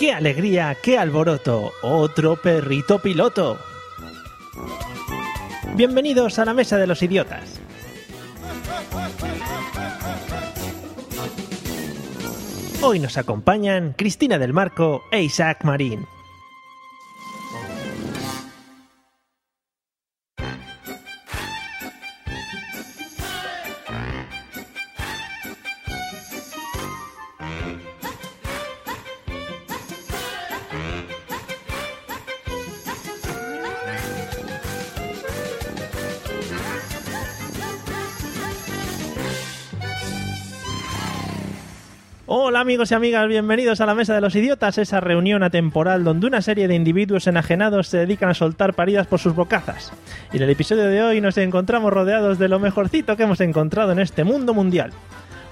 ¡Qué alegría, qué alboroto! ¡Otro perrito piloto! Bienvenidos a la Mesa de los Idiotas. Hoy nos acompañan Cristina del Marco e Isaac Marín. Amigos y amigas, bienvenidos a la Mesa de los Idiotas, esa reunión atemporal donde una serie de individuos enajenados se dedican a soltar paridas por sus bocazas. Y en el episodio de hoy nos encontramos rodeados de lo mejorcito que hemos encontrado en este mundo mundial.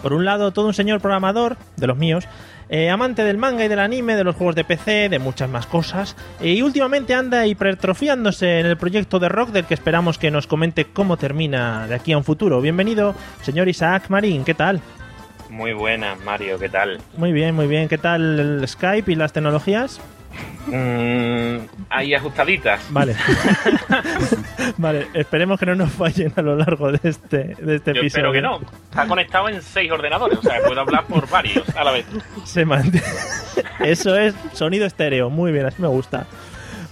Por un lado, todo un señor programador, de los míos, eh, amante del manga y del anime, de los juegos de PC, de muchas más cosas, y últimamente anda hipertrofiándose en el proyecto de rock del que esperamos que nos comente cómo termina de aquí a un futuro. Bienvenido, señor Isaac Marín, ¿qué tal? Muy buenas, Mario, ¿qué tal? Muy bien, muy bien. ¿Qué tal el Skype y las tecnologías? Mm, ahí ajustaditas. Vale. vale, esperemos que no nos fallen a lo largo de este, de este Yo episodio. espero que no. Está conectado en seis ordenadores, o sea, puedo hablar por varios a la vez. Se mantiene. Eso es sonido estéreo. Muy bien, así me gusta.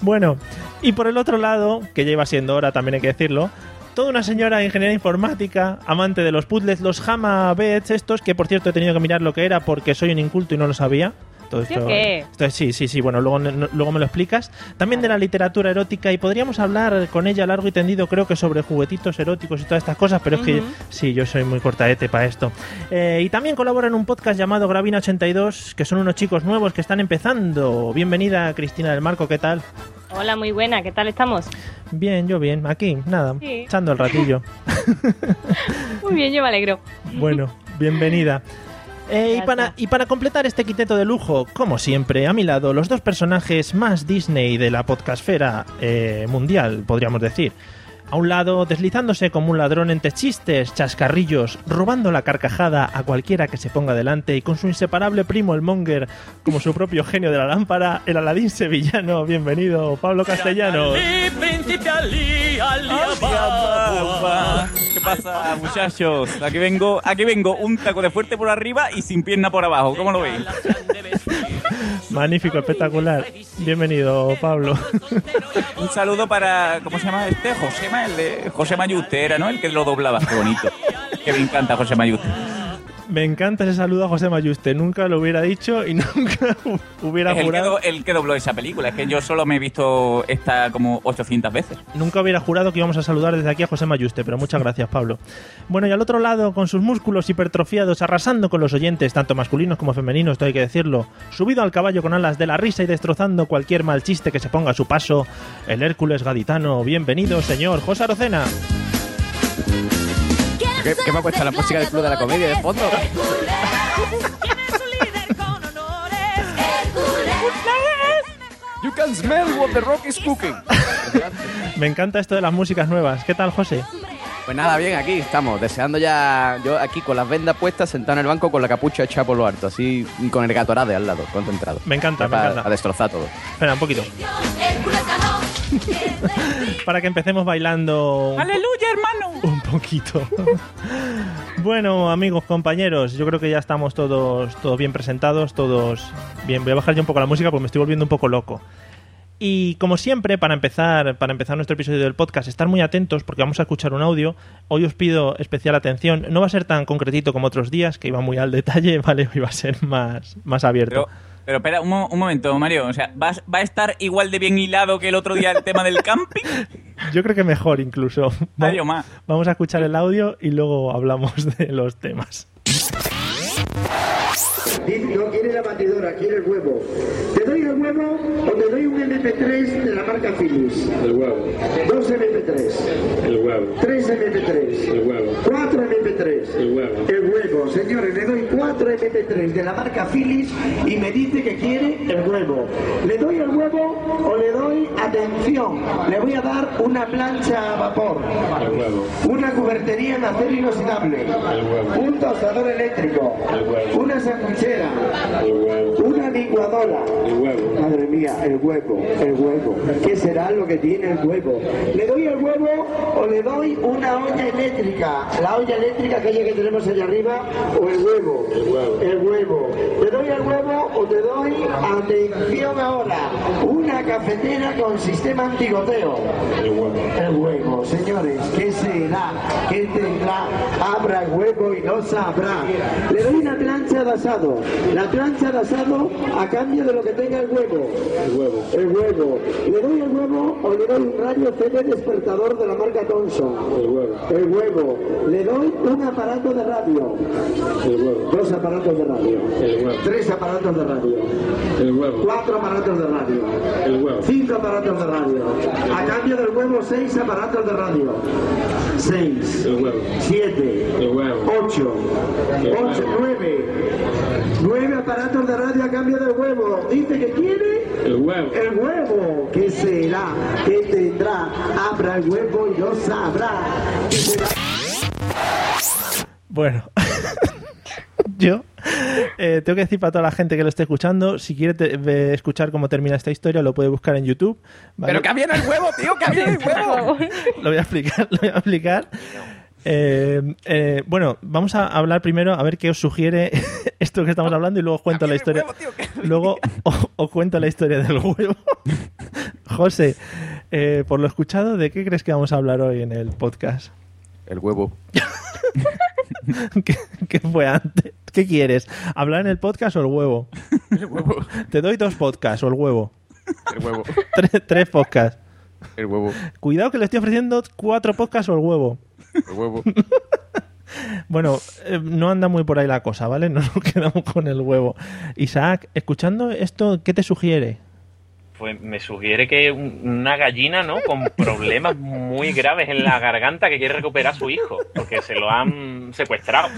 Bueno, y por el otro lado, que ya iba siendo hora, también hay que decirlo, toda una señora de ingeniería informática, amante de los puzzles, los Hama Bets estos, que por cierto he tenido que mirar lo que era porque soy un inculto y no lo sabía. Todo ¿Sí esto, o qué? esto- sí, sí, sí, bueno, luego, no- luego me lo explicas. También de la literatura erótica y podríamos hablar con ella largo y tendido, creo que sobre juguetitos eróticos y todas estas cosas, pero es que sí, yo soy muy cortaete para esto. Eh, y también colabora en un podcast llamado Gravina82, que son unos chicos nuevos que están empezando. Bienvenida, Cristina del Marco, ¿qué tal? Hola, muy buena, ¿qué tal estamos? Bien, yo bien, aquí, nada, Sí. echando el ratillo. Muy bien, yo me alegro. Bueno, bienvenida. Eh, y, para, y para completar este quiteto de lujo, como siempre, a mi lado, los dos personajes más Disney de la podcastfera eh, mundial, podríamos decir. A un lado, deslizándose como un ladrón entre chistes, chascarrillos, robando la carcajada a cualquiera que se ponga delante y con su inseparable primo el Monger como su propio genio de la lámpara, el Aladín sevillano. Bienvenido, Pablo Castellanos. ¿Qué pasa, muchachos? Aquí vengo, aquí vengo un taco de fuerte por arriba y sin pierna por abajo. ¿Cómo lo veis? Magnífico, espectacular. Bienvenido, Pablo. Un saludo para, ¿cómo se llama este? José el de José Mayuste era, ¿no? El que lo doblaba. Qué bonito. Que me encanta José Mayuste. Me encanta ese saludo a José Mayuste. Nunca lo hubiera dicho y nunca hubiera Es el que, jurado. el que dobló esa película. Es que yo solo me he visto esta como 800 veces. Nunca hubiera jurado que íbamos a saludar desde aquí a José Mayuste, pero muchas gracias, Pablo. Bueno, y al otro lado, con sus músculos hipertrofiados, arrasando con los oyentes, tanto masculinos como femeninos, esto hay que decirlo, subido al caballo con alas de la risa y destrozando cualquier mal chiste que se ponga a su paso, el Hércules gaditano. Bienvenido, señor José Arocena. ¿Qué, qué me ha puesto la música del Club de la Comedia de fondo? You can smell what the rock is cooking. Me encanta esto de las músicas nuevas. ¿Qué tal, José? Pues nada, bien, aquí estamos, deseando ya, yo aquí con las vendas puestas, sentado en el banco con la capucha echada por lo alto, así con el gatorade al lado, concentrado. Me encanta, me para, encanta. A destrozar todo. Espera, un poquito. Para que empecemos bailando. ¡Aleluya, hermano! Poquito. bueno, amigos, compañeros, yo creo que ya estamos todos, todos bien presentados, todos bien. Voy a bajar ya un poco la música porque me estoy volviendo un poco loco. Y como siempre, para empezar, para empezar nuestro episodio del podcast, estar muy atentos porque vamos a escuchar un audio. Hoy os pido especial atención. No va a ser tan concretito como otros días, que iba muy al detalle, ¿vale? Hoy va a ser más, más abierto. Pero espera, un, mo- un momento, Mario. O sea, ¿vas- ¿va a estar igual de bien hilado que el otro día el tema del camping? Yo creo que mejor incluso. Va- Mario, más. Vamos a escuchar el audio y luego hablamos de los temas. No quiere la batidora, quiere el huevo. ¿Te doy el huevo o te doy un MP3 de la marca Philips? El huevo. Dos MP3. El huevo. Tres MP3. El huevo. Cuatro MP3. El huevo. El huevo, señores, le doy cuatro MP3 de la marca Philips y me dice que quiere el huevo. ¿Le doy el huevo o le doy, atención, le voy a dar una plancha a vapor, El huevo. una cubertería en acero inoxidable, huevo. un tostador eléctrico, El huevo. una sanguchera, El huevo. una licuadora. El huevo. Madre mía, el huevo, el huevo. ¿Qué será lo que tiene el huevo? ¿Le doy el huevo o le doy una olla eléctrica? La olla eléctrica aquella que tenemos allá arriba o el huevo. El huevo. El huevo. ¿Te doy el huevo o te doy, atención ahora, una cafetera con sistema antigoteo? El huevo. El huevo, señores, ¿qué será? ¿Qué tendrá? Abra el huevo y no sabrá. Le doy una plancha de asado. La plancha de asado a cambio de lo que tenga el huevo. El huevo. El huevo. ¿Le doy el huevo o le doy un radio CD despertador de la marca Thomson? El huevo. El huevo. Le doy un aparato de radio. El huevo. Dos aparatos de radio. El huevo. Tres aparatos de radio. El huevo. Cuatro aparatos de radio. El huevo. Cinco aparatos de radio. A cambio del huevo, seis aparatos de radio. Seis. El huevo. Siete. El huevo. Ocho. Ocho. Nueve. Nueve aparatos de radio a cambio del huevo. Dice que quiere El huevo. el huevo. ¿Qué será? ¿Qué tendrá? Abra el huevo y lo sabrá. Bueno, yo eh, tengo que decir para toda la gente que lo esté escuchando, si quiere te- ve- escuchar cómo termina esta historia, lo puede buscar en YouTube. ¿vale? Pero que había en el huevo, tío, que había en el huevo. Lo voy a explicar, lo voy a explicar. Eh, eh, bueno, vamos a hablar primero a ver qué os sugiere esto que estamos hablando y luego os cuento la historia. huevo, tío, que- Luego os, os cuento la historia del huevo. José, eh, por lo escuchado, ¿de qué crees que vamos a hablar hoy en el podcast? El huevo. ¿Qué, qué fue antes? ¿Qué quieres? ¿Hablar en el podcast o el huevo? El huevo. Te doy dos podcasts o el huevo. El huevo. Tres, tres podcasts. El huevo. Cuidado que le estoy ofreciendo cuatro podcasts o el huevo. El huevo. Bueno, eh, no anda muy por ahí la cosa, ¿vale? No nos quedamos con el huevo. Isaac, escuchando esto, ¿qué te sugiere? Pues me sugiere que un- una gallina, ¿no? Con problemas muy graves en la garganta que quiere recuperar a su hijo, porque se lo han secuestrado,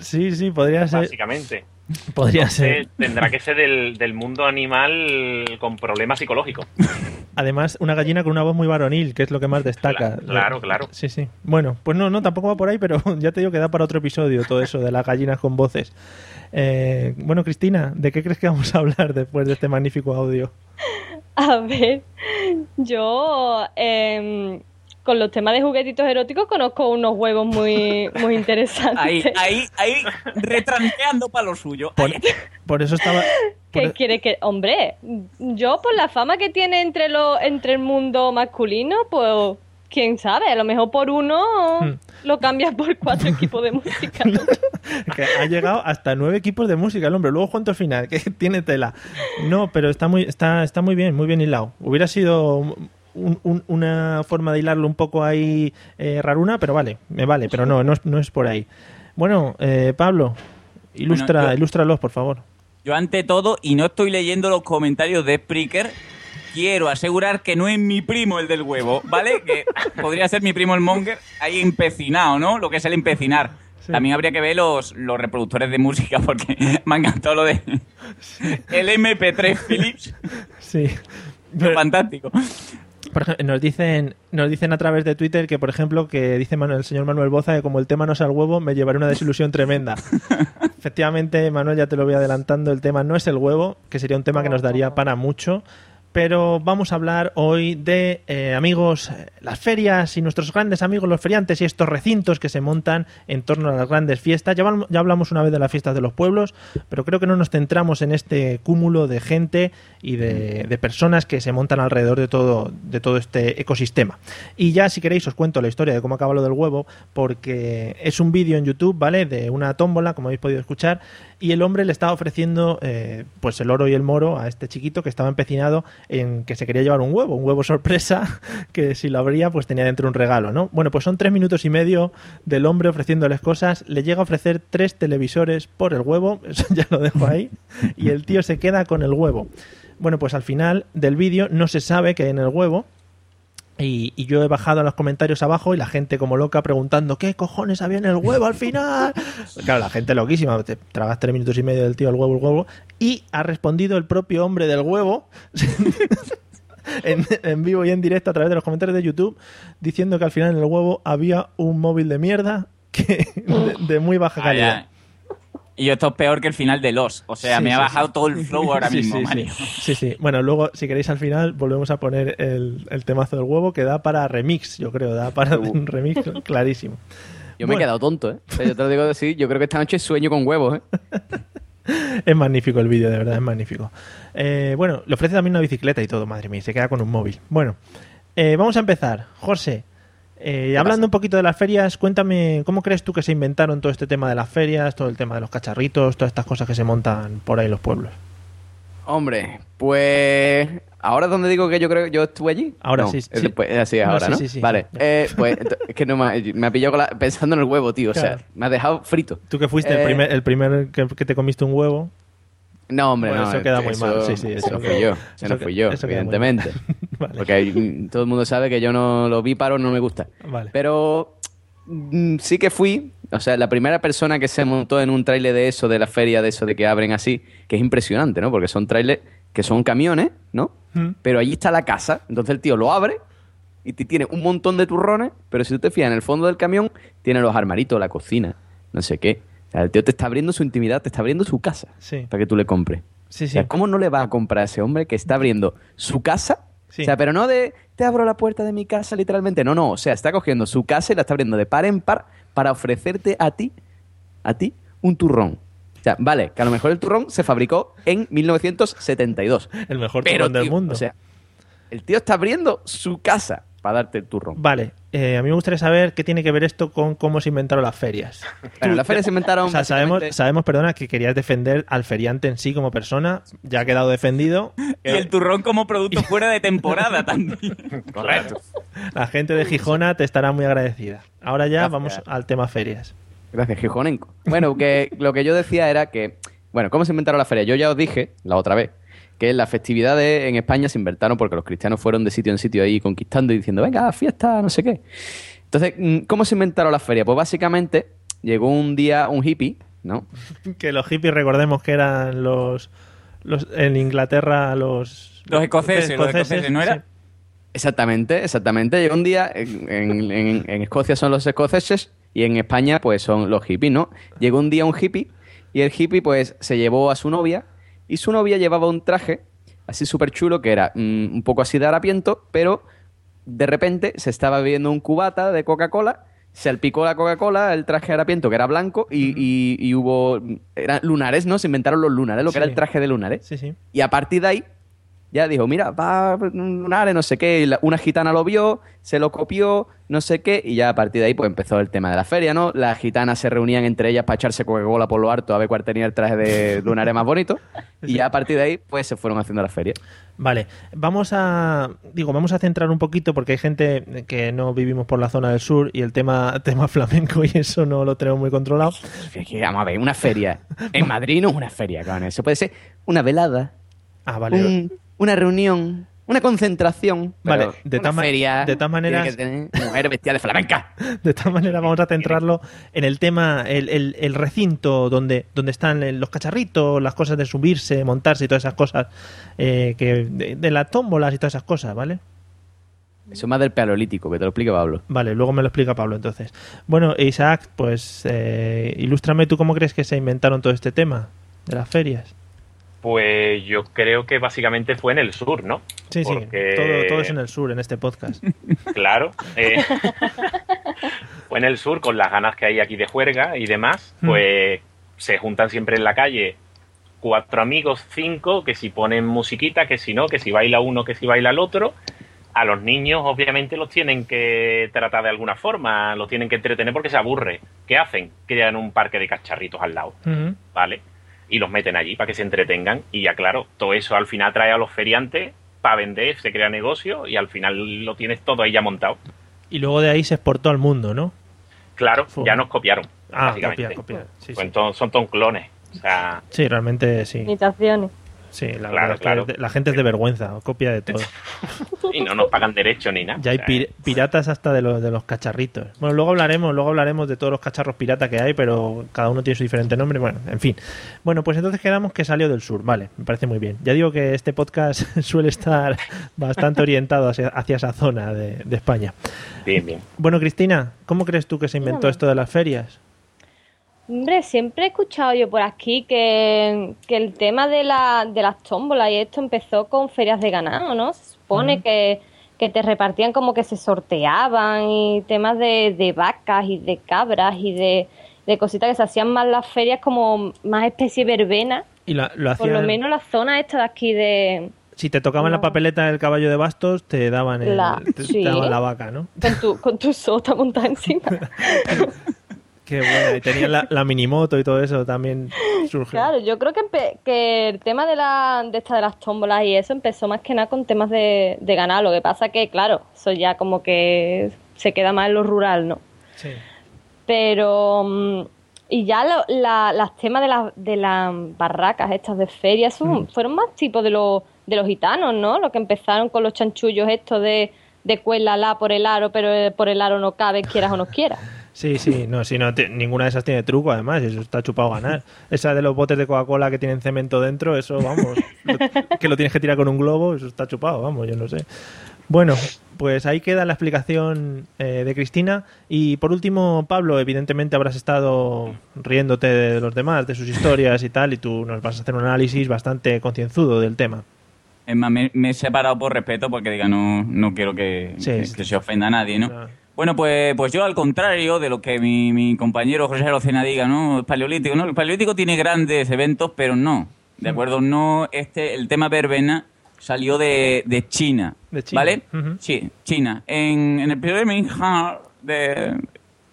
Sí, sí, podría ser. básicamente. Podría ser. Tendrá que ser del, del mundo animal con problemas psicológicos. Además, una gallina con una voz muy varonil, que es lo que más destaca. Claro, claro, claro. Sí, sí. Bueno, pues no, no, tampoco va por ahí, pero ya te digo que da para otro episodio todo eso de las gallinas con voces. Eh, bueno, Cristina, ¿de qué crees que vamos a hablar después de este magnífico audio? A ver, yo em, con los temas de juguetitos eróticos conozco unos huevos muy, muy interesantes. Ahí, ahí, ahí, retranqueando para lo suyo. Por, eso estaba. ¿Qué por- quiere que.? Hombre, yo por la fama que tiene entre, lo, entre el mundo masculino, pues. Quién sabe, a lo mejor por uno Hmm. lo cambias por cuatro equipos de música. ¿no? que ha llegado hasta nueve equipos de música el hombre. Luego cuento al final, que tiene tela. No, pero está muy, está, está muy bien, muy bien hilado. Hubiera sido un- un- una forma de hilarlo un poco ahí eh, raruna, pero vale, me vale, pero no, no es, no es por ahí. Bueno, eh, Pablo, ilustra, Bueno, yo- ilústralos, por favor. Yo ante todo, y no estoy leyendo los comentarios de Spreaker, quiero asegurar que no es mi primo el del huevo, ¿vale? Que podría ser mi primo el Monger ahí empecinado, ¿no? Lo que es el empecinar. Sí. También habría que ver los, los reproductores de música porque me ha encantado lo de el MP3 Philips. Sí. Pero- Fantástico. Por ejemplo, nos dicen, nos dicen a través de Twitter que, por ejemplo, que dice Manuel, el señor Manuel Boza que como el tema no es al huevo, me llevaré una desilusión tremenda. Efectivamente, Manuel, ya te lo voy adelantando, el tema no es el huevo, que sería un tema que nos daría para mucho. Pero vamos a hablar hoy de eh, amigos, las ferias y nuestros grandes amigos, los feriantes y estos recintos que se montan en torno a las grandes fiestas. Ya, ya hablamos una vez de las fiestas de los pueblos, pero creo que no nos centramos en este cúmulo de gente y de, de personas que se montan alrededor de todo, de todo este ecosistema. Y ya, si queréis, os cuento la historia de cómo acaba lo del huevo, porque es un vídeo en YouTube, ¿vale? De una tómbola, como habéis podido escuchar, y el hombre le estaba ofreciendo eh, pues el oro y el moro a este chiquito que estaba empecinado en que se quería llevar un huevo, un huevo sorpresa, que si lo abría pues tenía dentro un regalo, ¿no? Bueno, pues son tres minutos y medio del hombre ofreciéndoles cosas, le llega a ofrecer tres televisores por el huevo, eso ya lo dejo ahí, y el tío se queda con el huevo. Bueno, pues al final del vídeo no se sabe qué hay en el huevo, y, y yo he bajado a los comentarios abajo y la gente como loca preguntando ¿qué cojones había en el huevo al final? claro, la gente loquísima, te tragas tres minutos y medio del tío el huevo, el huevo, y ha respondido el propio hombre del huevo en, en vivo y en directo a través de los comentarios de YouTube diciendo que al final en el huevo había un móvil de mierda que, de, de muy baja calidad. Y esto es peor que el final de Los. O sea, Sí, me ha bajado sí. todo el flow ahora Sí, mismo, sí, Mario. Sí. sí, sí. Bueno, luego, si queréis al final, volvemos a poner el, el temazo del huevo que da para remix, yo creo, da para un remix clarísimo. Yo me he quedado tonto, ¿eh? O sea, yo te lo digo así, yo creo que esta noche sueño con huevos, ¿eh? Es magnífico el vídeo, de verdad, es magnífico. Eh, bueno, le ofrece también una bicicleta y todo, madre mía, y se queda con un móvil. Bueno, eh, vamos a empezar. José, eh, hablando un poquito de las ferias, cuéntame, ¿cómo crees tú que se inventaron todo este tema de las ferias, todo el tema de los cacharritos, todas estas cosas que se montan por ahí en los pueblos? Hombre, pues... ¿Ahora es donde digo que yo creo que yo estuve allí? Ahora No, sí, es sí. después- es así, No, ahora, sí, ¿no? sí, sí, vale, eh, pues es que no me, me ha pillado con la- pensando en el huevo, tío. O sea, me ha dejado frito. Tú que fuiste el Eh, primer, el primer que, que te comiste un huevo. No, hombre, Bueno, no. eso queda muy eso- mal, sí, sí, Eso no fui yo. eso Eso no fui yo, evidentemente. Vale. Porque todo el mundo sabe que yo no lo vi paro, no me gusta. Vale. Pero mm, sí que fui, o sea, la primera persona que se montó en un trailer de eso, de la feria, de eso, de que abren así, que es impresionante, ¿no? Porque son trailers que son camiones, ¿no? Mm. Pero allí está la casa, entonces el tío lo abre y tiene un montón de turrones, pero si tú te fijas en el fondo del camión, tiene los armaritos, la cocina, no sé qué. O sea, el tío te está abriendo su intimidad, te está abriendo su casa Sí. para que tú le compres. Sí, O sí. sea, ¿cómo no le va a comprar a ese hombre que está abriendo su casa? Sí. O sea, pero no de te abro la puerta de mi casa literalmente. No, no. O sea, está cogiendo su casa y la está abriendo de par en par para ofrecerte a ti, a ti, un turrón. O sea, vale, que a lo mejor el turrón se fabricó en 1972. El mejor Pero, turrón del tío, mundo. O sea, el tío está abriendo su casa para darte el turrón. Vale, eh, a mí me gustaría saber qué tiene que ver esto con cómo se inventaron las ferias. Bueno, las ferias se inventaron O sea, sabemos, sabemos, perdona, que querías defender al feriante en sí como persona. Ya ha quedado defendido. Y el turrón como producto fuera de temporada también. Correcto. La gente de Gijona te estará muy agradecida. Ahora ya Gracias. vamos al tema ferias. Gracias, Gijonenco. Bueno, que lo que yo decía era que, bueno, ¿cómo se inventaron las ferias? Yo ya os dije la otra vez que las festividades en España se inventaron porque los cristianos fueron de sitio en sitio ahí conquistando y diciendo, venga, fiesta, no sé qué. Entonces, mm, ¿cómo se inventaron las ferias? Pues básicamente llegó un día un hippie, ¿no? Que los hippies recordemos que eran los, los en Inglaterra los Los escoceses, los escoceses, ¿no era? sí. Exactamente, exactamente. Llegó un día, en, en- en- en Escocia son los escoceses y en España pues son los hippies, ¿no? Llegó un día un hippie y el hippie pues se llevó a su novia y su novia llevaba un traje así súper chulo que era mm, un poco así de harapiento, pero de repente se estaba bebiendo un cubata de Coca-Cola, se alpicó la Coca-Cola, el traje de harapiento que era blanco y, y- y hubo... Eran lunares, ¿no? Se inventaron los lunares, lo que era el traje de lunares. Sí, sí. Y a partir de ahí, ya dijo, mira, va un lunares, no sé qué. una gitana lo vio, se lo copió, no sé qué. Y ya a partir de ahí, pues empezó el tema de la feria, ¿no? Las gitanas se reunían entre ellas para echarse Coca-Cola por lo harto a ver cuál tenía el traje de lunares más bonito. Y ya a partir de ahí, pues se fueron haciendo las ferias. Vale, vamos a digo, vamos a centrar un poquito porque hay gente que no vivimos por la zona del sur y el tema tema flamenco y eso no lo tenemos muy controlado. Vamos a ver, una feria. En Madrid no es una feria, cabrón. Eso puede ser una velada, Ah, vale. un- una reunión, una concentración. Vale, pero de tal feria. de tal manera- mujer vestida de flamenca. De tal manera vamos a centrarlo en el tema, el, el- el recinto donde, donde están eh, los cacharritos, las cosas de subirse, montarse y todas esas cosas, eh, que de, de las tómbolas y todas esas cosas, ¿vale? Eso es más del paleolítico, que te lo explique Pablo. Vale, luego me lo explica Pablo entonces. Bueno, Isaac, pues eh, ilústrame tú cómo crees que se inventaron todo este tema de las ferias. Pues yo creo que básicamente fue en el sur, ¿no? Sí, Porque- sí, todo, todo es en el sur, en este podcast. Claro. eh, fue en el sur, con las ganas que hay aquí de juerga y demás, Mm. pues se juntan siempre en la calle cuatro amigos, cinco, que si ponen musiquita, que si no, que si baila uno, que si baila el otro. A los niños, obviamente, los tienen que tratar de alguna forma, los tienen que entretener porque se aburre. ¿Qué hacen? Crean un parque de cacharritos al lado. Ujú. ¿vale? Y los meten allí para que se entretengan. Y ya claro, todo eso al final trae a los feriantes para vender, se crea negocio y al final lo tienes todo ahí ya montado. Y luego de ahí se exportó al mundo, ¿no? Claro, ya nos copiaron. Ah, básicamente. copia, copia. Sí, Pues sí. son todos clones. O sea, Sí, realmente sí. Imitaciones. Sí, la Claro, verdad es que claro. de- la gente es de vergüenza, copia de todo. y no nos pagan derecho ni nada. Ya hay pir- piratas hasta de los, de los cacharritos. Bueno, luego hablaremos, luego hablaremos de todos los cacharros pirata que hay, pero cada uno tiene su diferente nombre. Bueno, en fin. Bueno, pues entonces quedamos que salió del sur, vale, me parece muy bien. Ya digo que este podcast suele estar bastante orientado hacia, hacia esa zona de, de España. Bien, bien. Bueno, Cristina, ¿cómo crees tú que se inventó esto de las ferias? Hombre, siempre he escuchado yo por aquí que, que el tema de, la, de las tómbolas y esto empezó con ferias de ganado, ¿no? Se supone que, que te repartían como que se sorteaban y temas de, de vacas y de cabras y de, de cositas que se hacían más las ferias como más especie verbena. Y la- lo Por lo hacían- menos la zona esta de aquí de... Si te tocaban la papeleta del caballo de bastos, te daban, el- La- te- te sí. daban la vaca, ¿no? Con tu, con tu sota montada encima. Qué bueno. Y tenían la, la minimoto y todo eso también surgió. Claro, yo creo que, el tema de, la, de esta de las tómbolas y eso empezó más que nada con temas de, de ganado. Lo que pasa que, claro, eso ya como que se queda más en lo rural, ¿no? Sí. Pero... mm, Y ya lo- la- las temas de, las de las barracas estas de feria son, fueron más tipo de, los de los gitanos, ¿no? Lo que empezaron con los chanchullos estos de, de cuélala por el aro, pero eh, por el aro no cabe, quieras o no quieras. Sí, sí, no, sí, no, te- ninguna de esas tiene truco, además, eso está chupado a ganar. Esa de los botes de Coca-Cola que tienen cemento dentro, eso, vamos, lo- que lo tienes que tirar con un globo, eso está chupado, vamos, yo no sé. Bueno, pues ahí queda la explicación eh, de Cristina. Y por último, Pablo, evidentemente habrás estado riéndote de los demás, de sus historias y tal, y tú nos vas a hacer un análisis bastante concienzudo del tema. Es más, me, me he separado por respeto porque diga, no, no quiero que, Sí, que- sí. que se ofenda a nadie, ¿no? Claro. Bueno, pues, pues yo al contrario de lo que mi, mi compañero José Rocena diga, ¿no? El paleolítico, ¿no? El paleolítico tiene grandes eventos, pero no. ¿De acuerdo? No, este, el tema verbena salió de, de China. De China. ¿Vale? Sí, China. En, en el periodo de Ming de,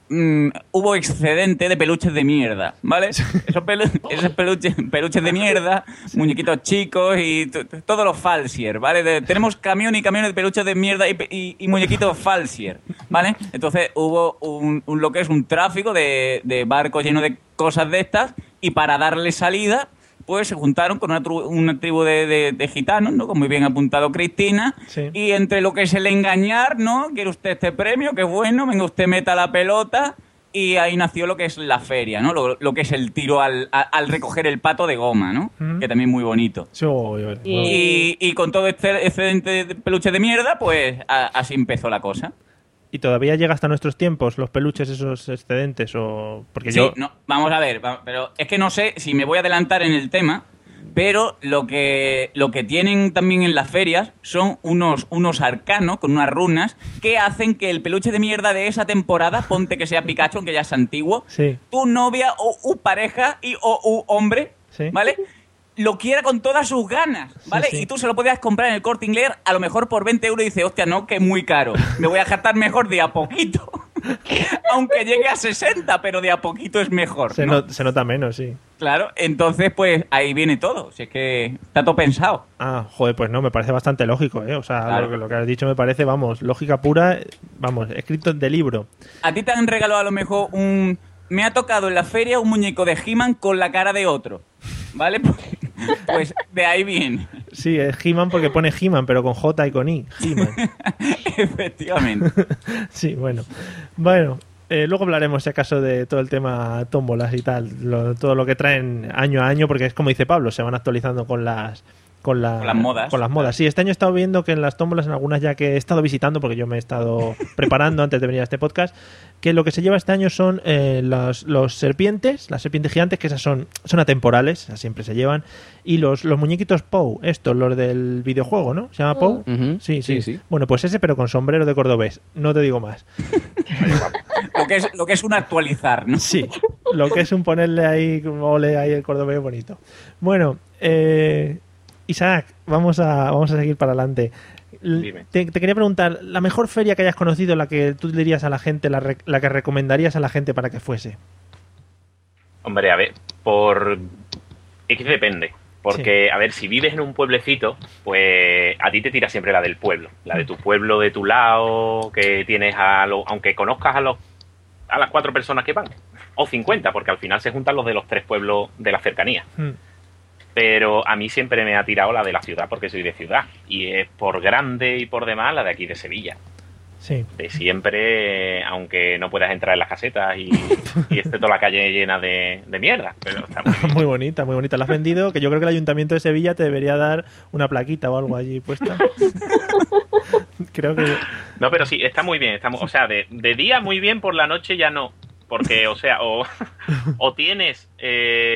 mm, hubo excedente de peluches de mierda, ¿vale? Esos, pelu- esos peluches, peluches de mierda, muñequitos chicos y todos los falsier, ¿vale? De- tenemos camión y camiones de peluches de mierda y, y- y muñequitos falsier, ¿vale? Entonces hubo un, un- lo que es un tráfico de, de barcos llenos de cosas de estas y para darle salida pues se juntaron con una, tru- una tribu de, de- de gitanos, ¿no? Como muy bien apuntado Cristina. Sí. Y entre lo que es el engañar, ¿no? Quiere usted este premio, qué bueno, venga usted meta la pelota. Y ahí nació lo que es la feria, ¿no? Lo, lo que es el tiro al, a- al recoger el pato de goma, ¿no? Que también muy bonito. Sí, oh, Y, y con todo este excedente de peluche de mierda, pues a- así empezó la cosa. ¿Y todavía llega hasta nuestros tiempos los peluches esos excedentes? o Porque Sí, yo... no, vamos a ver, pero es que no sé si me voy a adelantar en el tema, pero lo que, lo que tienen también en las ferias son unos, unos arcanos con unas runas que hacen que el peluche de mierda de esa temporada, ponte que sea Pikachu, aunque ya es antiguo, Sí. tu novia o u pareja y o u hombre, Sí. ¿vale? Lo quiera con todas sus ganas, ¿vale? sí. Y tú se lo podías comprar en el corte inglés a lo mejor por 20 euros y dices, hostia, no, que es muy caro. Me voy a gastar mejor de a poquito. Aunque llegue a 60, pero de a poquito es mejor. Se, ¿no? no- se nota menos, sí. Claro, entonces pues ahí viene todo. Si es que está todo pensado. Ah, joder, pues no, me parece bastante lógico, ¿eh? O sea, Claro. lo, que, lo que has dicho me parece, vamos, lógica pura, vamos, escrito de libro. A ti te han regalado a lo mejor un... Me ha tocado en la feria un muñeco de He-Man con la cara de otro. ¿Vale? Pues, pues de ahí viene. Sí, es He-Man porque pone He-Man, pero con J y con I. He-Man. Efectivamente. sí, bueno. Bueno, eh, luego hablaremos, si acaso, de todo el tema tómbolas y tal, lo- todo lo que traen año a año, porque es como dice Pablo, se van actualizando con las... Con, la- Con las modas. Con las modas. Sí, este año he estado viendo que en las tómbolas, en algunas ya que he estado visitando, porque yo me he estado preparando antes de venir a este podcast, que lo que se lleva este año son eh, los, los serpientes, las serpientes gigantes, que esas son, son atemporales, esas siempre se llevan, y los, los muñequitos Pou, estos, los del videojuego, ¿no? ¿Se llama Pou? Ujú. Sí, sí, Sí, sí. Bueno, pues ese, pero con sombrero de cordobés. No te digo más. Lo que es, lo que es un actualizar, ¿no? Sí, lo que es un ponerle ahí, ole ahí el cordobés bonito. Bueno, eh, Isaac, vamos a, vamos a seguir para adelante. Te, te quería preguntar, la mejor feria que hayas conocido, la que tú dirías a la gente, la, re- la que recomendarías a la gente para que fuese. Hombre, a ver, por Es que depende. Porque, a ver, si vives en un pueblecito, pues a ti te tira siempre la del pueblo. La de tu pueblo, de tu lado, que tienes a los... Aunque conozcas a los a las cuatro personas que van. O 50, porque al final se juntan los de los tres pueblos de la cercanía. Mm. Pero a mí siempre me ha tirado la de la ciudad, porque soy de ciudad. Y es por grande y por demás la de aquí de Sevilla. Sí. De siempre, aunque no puedas entrar en las casetas y, y esté toda la calle llena de, de mierda. Pero está muy. Muy bonita, muy bonita. La has vendido, que yo creo que el Ayuntamiento de Sevilla te debería dar una plaquita o algo allí puesta. creo que... No, pero sí, está muy bien. Está o sea, de, de día muy bien, por la noche ya no. Porque, o sea, o, o tienes eh,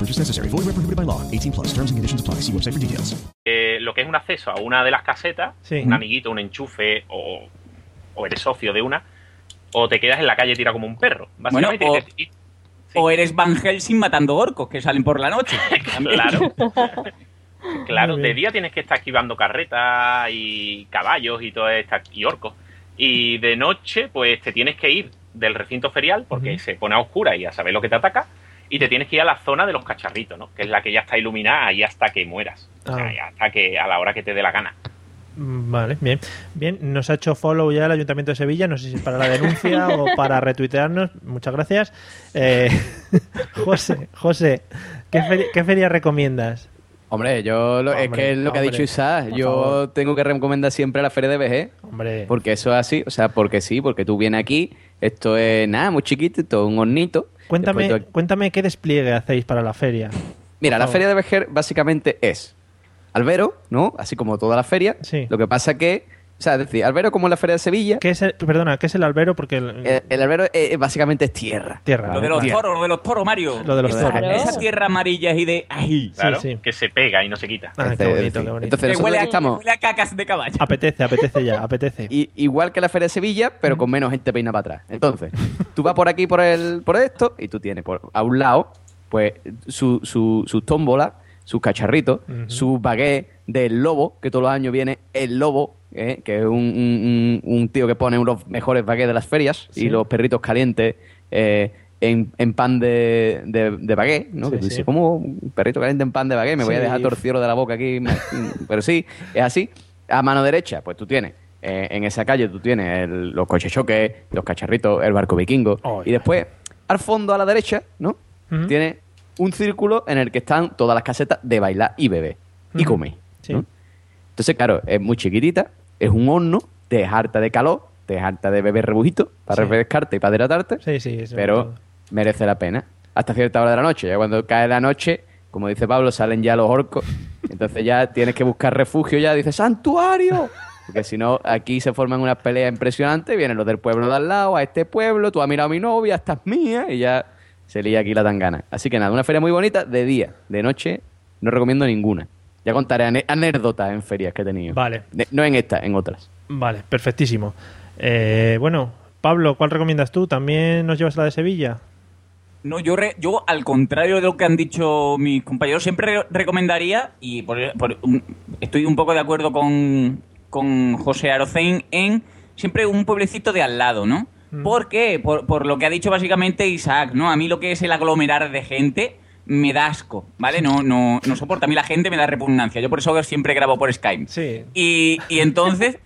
No purchase necessary. Void where prohibited by law. 18 plus. Terms and conditions apply. See website for details. eh, lo que es un acceso a una de las casetas, Sí. un amiguito, un enchufe, o, o eres socio de una, o te quedas en la calle tira como un perro. Básicamente, Bueno, o- eres Van Helsing matando orcos que salen por la noche. Claro. Claro, de día tienes que estar esquivando carretas y caballos y todo esta, y orcos. Y de noche, pues te tienes que ir del recinto ferial porque se pone a oscura y a saber lo que te ataca. Y te tienes que ir a la zona de los cacharritos, ¿no? Que es la que ya está iluminada y hasta que mueras. O sea, Ah. hasta que a la hora que te dé la gana. Mm, Vale, bien. Bien, nos ha hecho follow ya el Ayuntamiento de Sevilla, no sé si es para la denuncia o para retuitearnos. Muchas gracias. Eh, José, José, ¿qué feria, qué feria recomiendas? Hombre, yo lo- es que es lo que ha dicho Isa, yo favor. tengo que recomendar siempre la feria de BG, Hombre, porque eso es así, o sea, porque sí, porque tú vienes aquí, esto es nada, muy chiquito, esto es un hornito. Cuéntame, Después cuéntame qué despliegue hacéis para la feria. Mira, la feria de Vejer básicamente es albero, ¿no? Así como toda la feria. Sí. Lo que pasa que, o sea, es decir, albero como en la feria de Sevilla, ¿Qué es el, perdona, ¿qué es el albero? Porque el- el, el albero es- es básicamente es tierra. tierra. Lo de los toros, lo de los toros, Mario. Lo de los Esa- toros. Esa tierra amarilla y de... ¡Ay! Claro, sí. que se pega y no se quita. Ah, qué Este, es bonito, decir, qué bonito. Entonces Que huele, a, estamos huele a cacas de caballo. Apetece, apetece ya, apetece. i- igual que la feria de Sevilla, pero con menos gente peina para atrás. Entonces, tú vas por aquí por el por esto y tú tienes por a un lado pues su, su, sus tómbolas, sus cacharritos, su baguette del lobo, que todos los años viene el lobo, ¿eh? que es un, un- tío que pone unos mejores baguettes de las ferias Sí. y los perritos calientes eh, en, en pan de, de, de baguette, ¿no? Sí, que sí. dices, ¿cómo un perrito caliente en pan de baguette? Me voy a dejar torcido de la boca aquí. Pero sí, es así. A mano derecha, pues tú tienes eh, en esa calle tú tienes el- los coches choques, los cacharritos, el barco vikingo. Oh, y después, al fondo a la derecha, ¿no? Ujú. Tiene un círculo en el que están todas las casetas de bailar y beber. Y comer. Sí. ¿no? Entonces, claro, es muy chiquitita, es un horno, te es harta de calor, te es harta de beber rebujito para Sí. refrescarte y para hidratarte, Sí, sí, eso pero todo. merece la pena. Hasta cierta hora de la noche. Ya cuando cae la noche, como dice Pablo, salen ya los orcos. Entonces ya tienes que buscar refugio ya. Dices, ¡santuario! Porque si no, aquí se forman unas peleas impresionantes. Vienen los del pueblo de al lado, a este pueblo, tú has mirado a mi novia, esta es mía, y ya se lía aquí la tangana. Así que nada, una feria muy bonita de día. De noche no recomiendo ninguna. Ya contaré anécdotas en ferias que he tenido. Vale. No en esta, en otras. Vale, perfectísimo. Eh, bueno, Pablo, ¿cuál recomiendas tú? ¿También nos llevas la de Sevilla? No, yo, re- yo al contrario de lo que han dicho mis compañeros, siempre re- recomendaría, y por- por- un- estoy un poco de acuerdo con, con José Arocén, en siempre un pueblecito de al lado, ¿no? ¿Por qué? Por, por lo que ha dicho básicamente Isaac, ¿no? A mí lo que es el aglomerar de gente me da asco, ¿vale? No, no, no soporta. A mí la gente me da repugnancia. Yo por eso siempre grabo por Skype. Sí. Y, y entonces,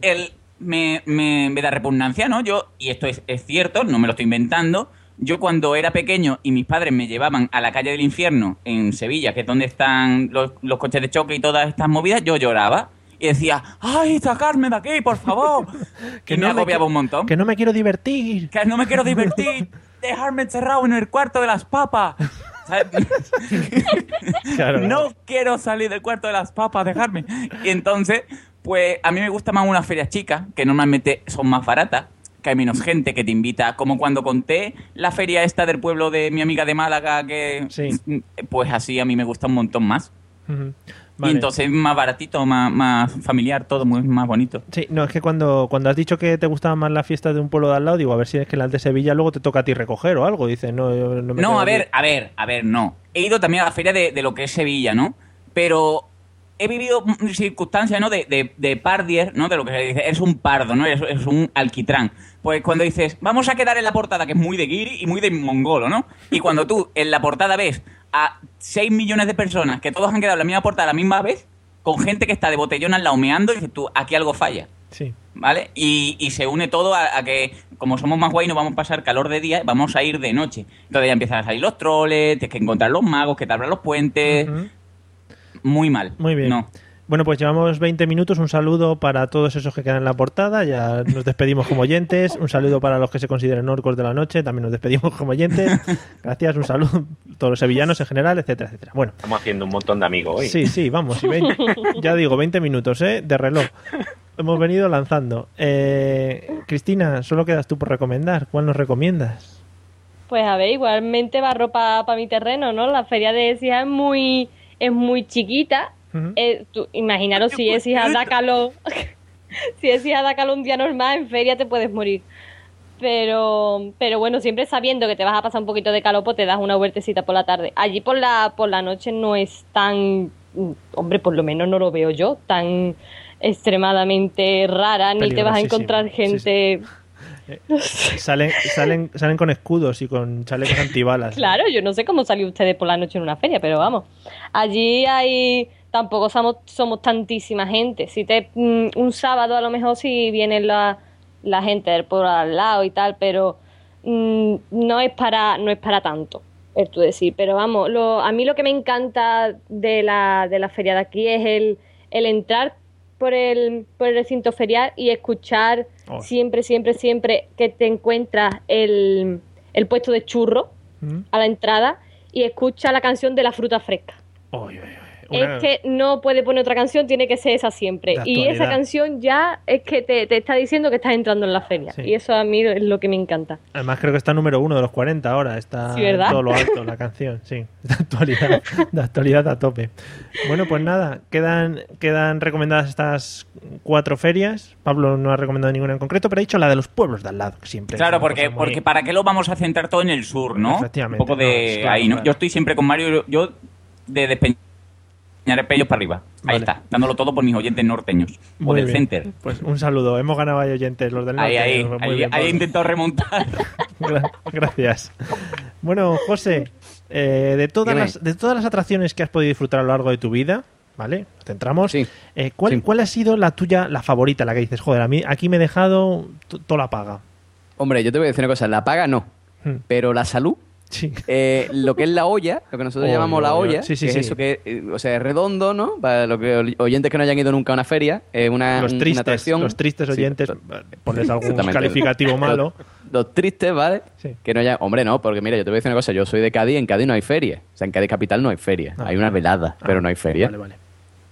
el, me, me, me da repugnancia, ¿no? Yo, y esto es, es cierto, no me lo estoy inventando, Yo cuando era pequeño y mis padres me llevaban a la calle del infierno en Sevilla, que es donde están los, los coches de choque y todas estas movidas, yo lloraba y decía, ¡ay, sacarme de aquí, por favor! que me no me agobiaba qui- un montón. Que no me quiero divertir. Que no me quiero divertir, dejarme encerrado en el cuarto de las papas. No quiero salir del cuarto de las papas, dejarme. Y entonces, pues a mí me gusta más unas ferias chicas, que normalmente son más baratas, que hay menos gente que te invita. Como cuando conté la feria esta del pueblo de mi amiga de Málaga, que pues así a mí me gusta un montón más. Vale. entonces más baratito, más, más familiar, todo muy más bonito. Sí, no, es que cuando, cuando has dicho que te gustaban más las fiestas de un pueblo de al lado, digo, a ver si es que las de Sevilla luego te toca a ti recoger o algo. Dices, no, yo no me No, a ver, a ver, a ver, no. He ido también a la feria de, de lo que es Sevilla, ¿no? Pero he vivido circunstancias, ¿no? De, de, de pardier, ¿no? De lo que se dice, eres un pardo, ¿no? Eres, eres un alquitrán. Pues cuando dices, vamos a quedar en la portada, que es muy de guiri y muy de mongolo, ¿no? Y cuando tú en la portada ves a 6 millones de personas que todos han quedado en la misma portada a la misma vez, con gente que está de botellón al laumeando, y dices tú, aquí algo falla. Sí. ¿Vale? Y, y se une todo a, a que, como somos más guay, no vamos a pasar calor de día, vamos a ir de noche. Entonces ya empiezan a salir los troles, tienes que encontrar los magos, que te abran los puentes. Muy mal. Muy bien. No. Bueno, pues llevamos 20 minutos. Un saludo para todos esos que quedan en la portada. Ya nos despedimos como oyentes. Un saludo para los que se consideren orcos de la noche. También nos despedimos como oyentes. Gracias. Un saludo a todos los sevillanos en general, etcétera, etcétera. Bueno, Estamos haciendo un montón de amigos hoy. sí, sí, vamos. y 20 ya digo, 20 minutos, ¿eh? De reloj. Hemos venido lanzando. Eh, Cristina, solo quedas tú por recomendar. ¿Cuál nos recomiendas? Pues a ver, igualmente barro para mi terreno, ¿no? La feria de Écija es muy, es muy chiquita. Eh, tú- imaginaros si Écija da calor, si Écija da calor un día normal, en feria te puedes morir. Pero, pero bueno, siempre sabiendo que te vas a pasar un poquito de calor, pues te das una vueltecita por la tarde. Allí por la, por la noche no es tan, hombre, por lo menos no lo veo yo, tan extremadamente rara, ni te vas a encontrar gente... Salen, salen, salen con escudos y con chalecos antibalas. Claro, yo no sé cómo salió ustedes por la noche en una feria, pero vamos. Allí hay. Tampoco somos, somos tantísima gente. Si te mm, un sábado a lo mejor sí viene la, la gente del pueblo al lado y tal, pero mm, no es para no es para tanto. Es tú decir, pero vamos, lo, a mí lo que me encanta de la, de la feria de aquí es el, el entrar por el, por el recinto ferial y escuchar Oh. siempre, siempre, siempre que te encuentras el, el puesto de churro ¿Mm? a la entrada y escucha la canción de la fruta fresca. Uy, uy. Una- Es que no puede poner otra canción, tiene que ser esa siempre. De Y esa canción ya es que te, te está diciendo que estás entrando en la feria. Sí. Y eso a mí es lo que me encanta. Además creo que está número uno de los 40 ahora. Está Sí, ¿verdad? en todo lo alto la canción, sí. De actualidad, de actualidad a tope. Bueno, pues nada, quedan, quedan recomendadas estas cuatro ferias. Pablo no ha recomendado ninguna en concreto, pero ha dicho la de los pueblos de al lado, que siempre Claro, porque, muy- porque ¿para qué lo vamos a centrar todo en el sur, no? Efectivamente, Un poco de no, claro, ahí, ¿no? claro. Yo estoy siempre con Mario, yo de pellos para arriba. Ahí Vale. está, dándolo todo por mis oyentes norteños. o Muy del bien. center. Pues un saludo. Hemos ganado ahí oyentes, los del norte. Ahí, ahí, Muy ahí, bien, ahí he Pablo. intentado remontar. Gra- Gracias. Bueno, José, eh, de, todas las, de todas las atracciones que has podido disfrutar a lo largo de tu vida, ¿vale? Nos centramos. Eh, ¿cuál, Sí. ¿Cuál ha sido la tuya, la favorita, la que dices, joder, a mí aquí me he dejado to- toda la paga? Hombre, yo te voy a decir una cosa, la paga no, Hmm. pero la salud, eh, lo que es la olla, lo que nosotros llamamos la olla, sí, sí, que sí. es eso que, eh, o sea, es redondo, ¿no? Para los que, oyentes que no hayan ido nunca a una feria, es una, Los una atracción. los tristes oyentes, ponles algún calificativo malo. Los, tristes, ¿vale? Que no haya, hombre, no, porque mira, yo te voy a decir una cosa, yo soy de Cádiz, en Cádiz no hay feria, o sea, en Cádiz capital no hay feria, Ah, hay unas veladas, pero no hay feria. Vale, vale.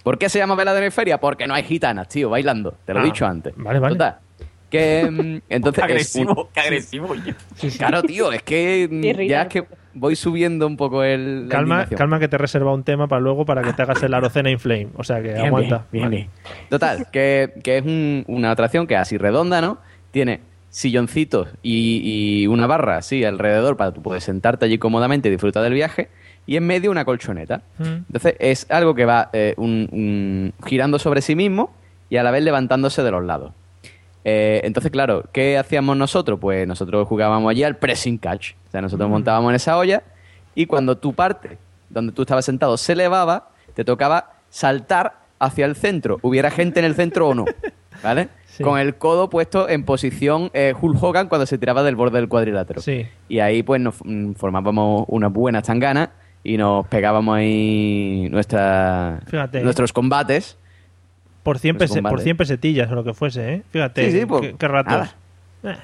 ¿Por qué se llama velada no hay feria? Porque no hay gitanas, tío, bailando, te lo he Ah, dicho antes. vale, vale. Total, que mm, entonces Qué es un- agresivo, qué agresivo. Claro, tío, es que mm, ya es que voy subiendo un poco el. Calma, calma que te he reservado un tema para luego para que te hagas el Arocena Inflame. O sea que Bien, aguanta. bien, bien, Vale. Total, que, que es un- una atracción que es así redonda, ¿no? Tiene silloncitos y, y una barra así alrededor para tú poder sentarte allí cómodamente y disfrutar del viaje. Y en medio una colchoneta. Mm. Entonces es algo que va eh, un- un- girando sobre sí mismo y a la vez levantándose de los lados. Eh, entonces, claro, ¿qué hacíamos nosotros? Pues nosotros jugábamos allí al pressing catch. O sea, nosotros montábamos en esa olla y cuando tu parte, donde tú estabas sentado, se elevaba, te tocaba saltar hacia el centro, hubiera gente en el centro o no. ¿Vale? Con el codo puesto en posición eh, Hulk Hogan cuando se tiraba del borde del cuadrilátero. Sí. Y ahí pues nos mm, formábamos unas buenas tanganas y nos pegábamos ahí nuestra, Fíjate. nuestros combates. Por 100, Los pese- por combates. 100 pesetillas o lo que fuese, ¿eh? Fíjate, Sí, sí, pues, qué, qué ratos. Eh,